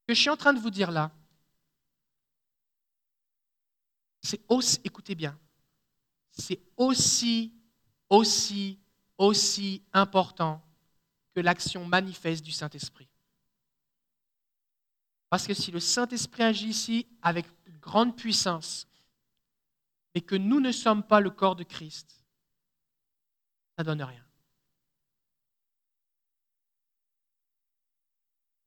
Ce que je suis en train de vous dire là, c'est aussi, écoutez bien, c'est aussi, aussi, aussi important que l'action manifeste du Saint-Esprit. Parce que si le Saint-Esprit agit ici avec grande puissance, mais que nous ne sommes pas le corps de Christ, ça ne donne rien.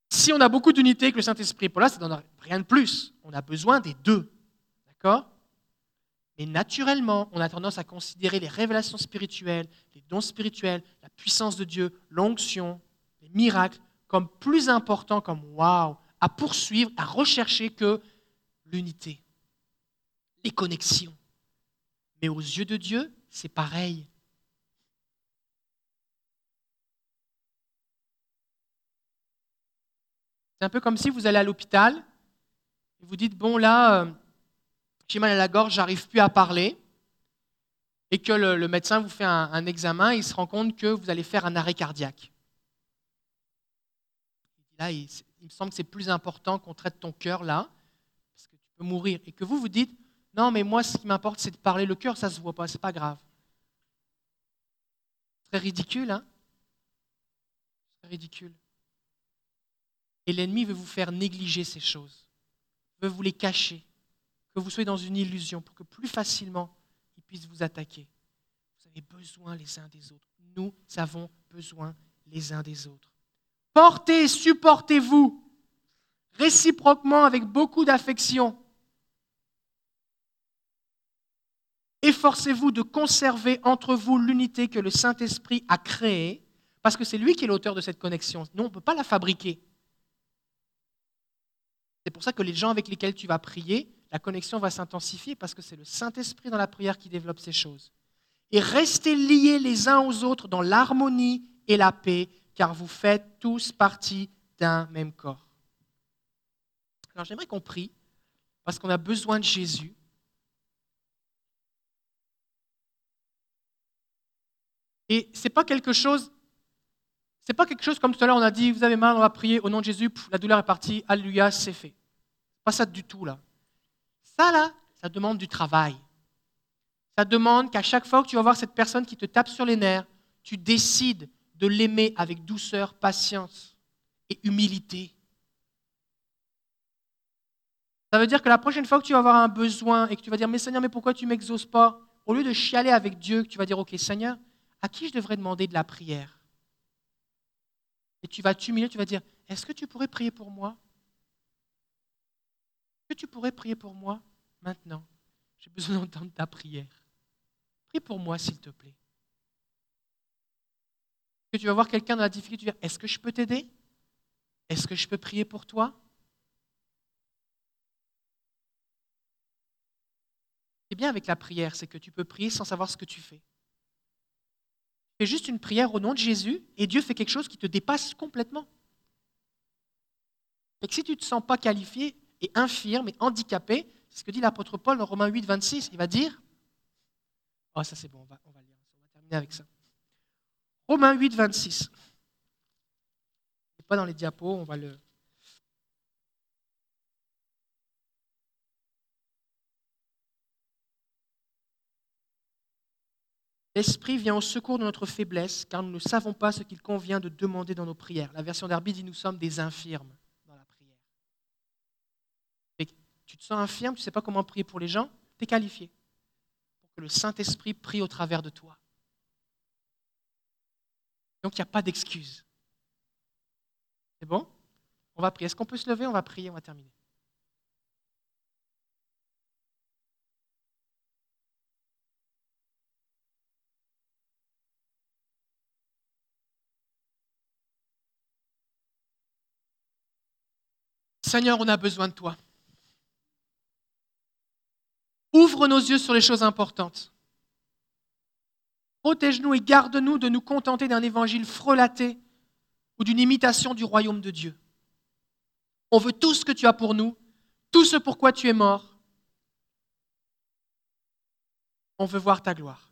Si on a beaucoup d'unités avec le Saint-Esprit, pour là, ça ne donne rien de plus. On a besoin des deux. D'accord? Mais naturellement, on a tendance à considérer les révélations spirituelles, les dons spirituels, la puissance de Dieu, l'onction, les miracles, comme plus importants, comme waouh, à poursuivre, à rechercher que l'unité, les connexions. Mais aux yeux de Dieu, c'est pareil. C'est un peu comme si vous allez à l'hôpital et vous dites, bon là, euh, j'ai mal à la gorge, j'arrive plus à parler, et que le, médecin vous fait un, examen, il se rend compte que vous allez faire un arrêt cardiaque. Là, il, me semble que c'est plus important qu'on traite ton cœur là, parce que tu peux mourir. Et que vous vous dites, non, mais moi, ce qui m'importe, c'est de parler. Le cœur, ça se voit pas, c'est pas grave. Très ridicule, hein? Très ridicule. Et l'ennemi veut vous faire négliger ces choses, veut vous les cacher, que vous soyez dans une illusion pour que plus facilement il puisse vous attaquer. Vous avez besoin les uns des autres. Nous avons besoin les uns des autres. Portez, supportez-vous réciproquement avec beaucoup d'affection. Efforcez-vous de conserver entre vous l'unité que le Saint-Esprit a créée, parce que c'est lui qui est l'auteur de cette connexion. Nous, on ne peut pas la fabriquer. C'est pour ça que les gens avec lesquels tu vas prier, la connexion va s'intensifier, parce que c'est le Saint-Esprit dans la prière qui développe ces choses. Et restez liés les uns aux autres dans l'harmonie et la paix, car vous faites tous partie d'un même corps. Alors j'aimerais qu'on prie, parce qu'on a besoin de Jésus. Et ce n'est pas quelque chose, c'est pas quelque chose comme tout à l'heure on a dit, vous avez mal, on va prier au nom de Jésus, la douleur est partie, alléluia, c'est fait. Pas ça du tout là. Ça là, ça demande du travail. Ça demande qu'à chaque fois que tu vas voir cette personne qui te tape sur les nerfs, tu décides de l'aimer avec douceur, patience et humilité. Ça veut dire que la prochaine fois que tu vas avoir un besoin et que tu vas dire, mais Seigneur, mais pourquoi tu m'exauces pas? Au lieu de chialer avec Dieu, tu vas dire, ok Seigneur, à qui je devrais demander de la prière? Et tu vas t'humilier, tu vas dire, est-ce que tu pourrais prier pour moi? Est-ce que tu pourrais prier pour moi? Maintenant J'ai besoin d'entendre ta prière. Prie pour moi, s'il te plaît que tu vas voir quelqu'un dans la difficulté, tu dire, est-ce que je peux t'aider? Est-ce que je peux prier pour toi? C'est bien avec la prière, c'est que tu peux prier sans savoir ce que tu fais. Tu fais juste une prière au nom de Jésus et Dieu fait quelque chose qui te dépasse complètement. Et que si tu ne te sens pas qualifié et infirme et handicapé, ce que dit l'apôtre Paul dans Romains 8, 26, il va dire, oh ça c'est bon, on va, on lire, on va terminer avec ça. Romains 8, 26. Pas dans les diapos, on va le. L'Esprit vient au secours de notre faiblesse, car nous ne savons pas ce qu'il convient de demander dans nos prières. La version d'Arby dit nous sommes des infirmes dans la prière. Et tu te sens infirme, tu ne sais pas comment prier pour les gens, tu es qualifié pour que le Saint-Esprit prie au travers de toi. Donc il n'y a pas d'excuse. C'est bon? On va prier. Est-ce qu'on peut se lever? On va prier, on va terminer. Seigneur, on a besoin de toi. Ouvre nos yeux sur les choses importantes. Protège-nous et garde-nous de nous contenter d'un évangile frelaté ou d'une imitation du royaume de Dieu. On veut tout ce que tu as pour nous, tout ce pourquoi tu es mort. On veut voir ta gloire.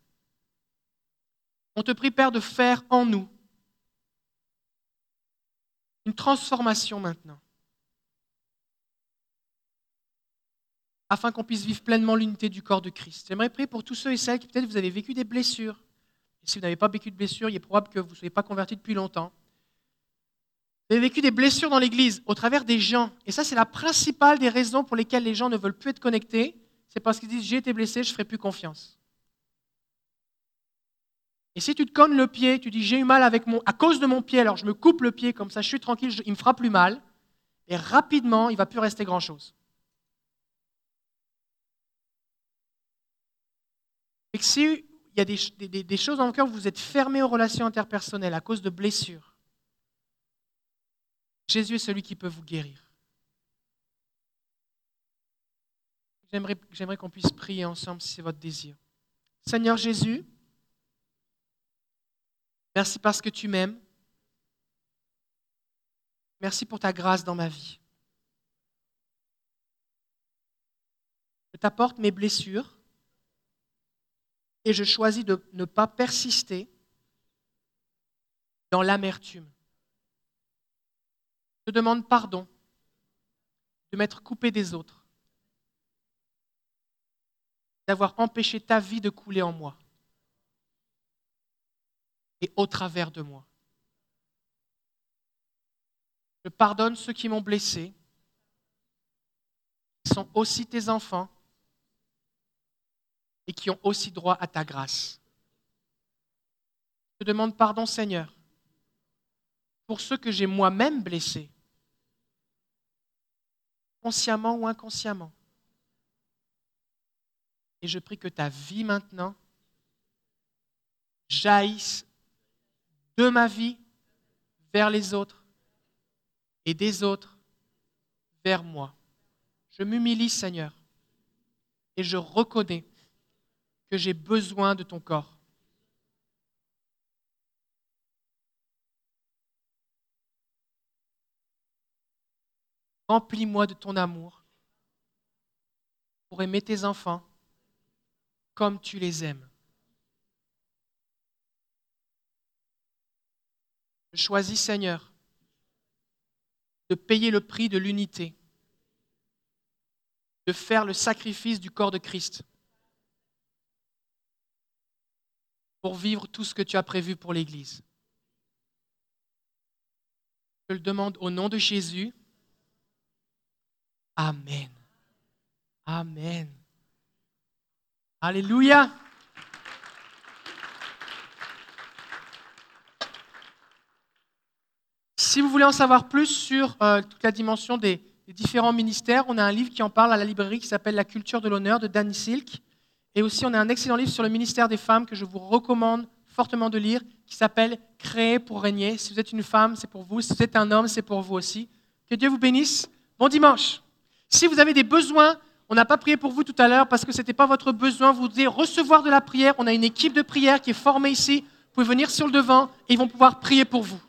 On te prie, Père, de faire en nous une transformation maintenant, afin qu'on puisse vivre pleinement l'unité du corps de Christ. J'aimerais prier pour tous ceux et celles qui peut-être vous avez vécu des blessures. Si vous n'avez pas vécu de blessures, il est probable que vous ne soyez pas convertis depuis longtemps. Vous avez vécu des blessures dans l'Église au travers des gens. Et ça, c'est la principale des raisons pour lesquelles les gens ne veulent plus être connectés. C'est parce qu'ils disent j'ai été blessé, je ne ferai plus confiance. Et si tu te connes le pied, tu dis j'ai eu mal avec mon, à cause de mon pied, alors je me coupe le pied, comme ça je suis tranquille, il me fera plus mal. Et rapidement, il ne va plus rester grand-chose. Et que s'il y a des, choses dans le cœur vous êtes fermé aux relations interpersonnelles à cause de blessures, Jésus est celui qui peut vous guérir. J'aimerais qu'on puisse prier ensemble si c'est votre désir. Seigneur Jésus, merci parce que tu m'aimes. Merci pour ta grâce dans ma vie. Je t'apporte mes blessures et je choisis de ne pas persister dans l'amertume. Je demande pardon de m'être coupé des autres, d'avoir empêché ta vie de couler en moi et au travers de moi. Je pardonne ceux qui m'ont blessé, qui sont aussi tes enfants et qui ont aussi droit à ta grâce. Je demande pardon, Seigneur, pour ceux que j'ai moi-même blessés consciemment ou inconsciemment. Et je prie que ta vie maintenant jaillisse de ma vie vers les autres et des autres vers moi. Je m'humilie, Seigneur, et je reconnais que j'ai besoin de ton corps. Remplis-moi de ton amour pour aimer tes enfants comme tu les aimes. Je choisis, Seigneur, de payer le prix de l'unité, de faire le sacrifice du corps de Christ pour vivre tout ce que tu as prévu pour l'Église. Je le demande au nom de Jésus. Amen. Amen. Alléluia. Si vous voulez en savoir plus sur euh, toute la dimension des, différents ministères, on a un livre qui en parle à la librairie qui s'appelle La culture de l'honneur de Danny Silk. Et aussi, on a un excellent livre sur le ministère des femmes que je vous recommande fortement de lire qui s'appelle Créer pour régner. Si vous êtes une femme, c'est pour vous. Si vous êtes un homme, c'est pour vous aussi. Que Dieu vous bénisse. Bon dimanche. Si vous avez des besoins, on n'a pas prié pour vous tout à l'heure parce que ce n'était pas votre besoin, vous devez recevoir de la prière. On a une équipe de prière qui est formée ici. Vous pouvez venir sur le devant et ils vont pouvoir prier pour vous.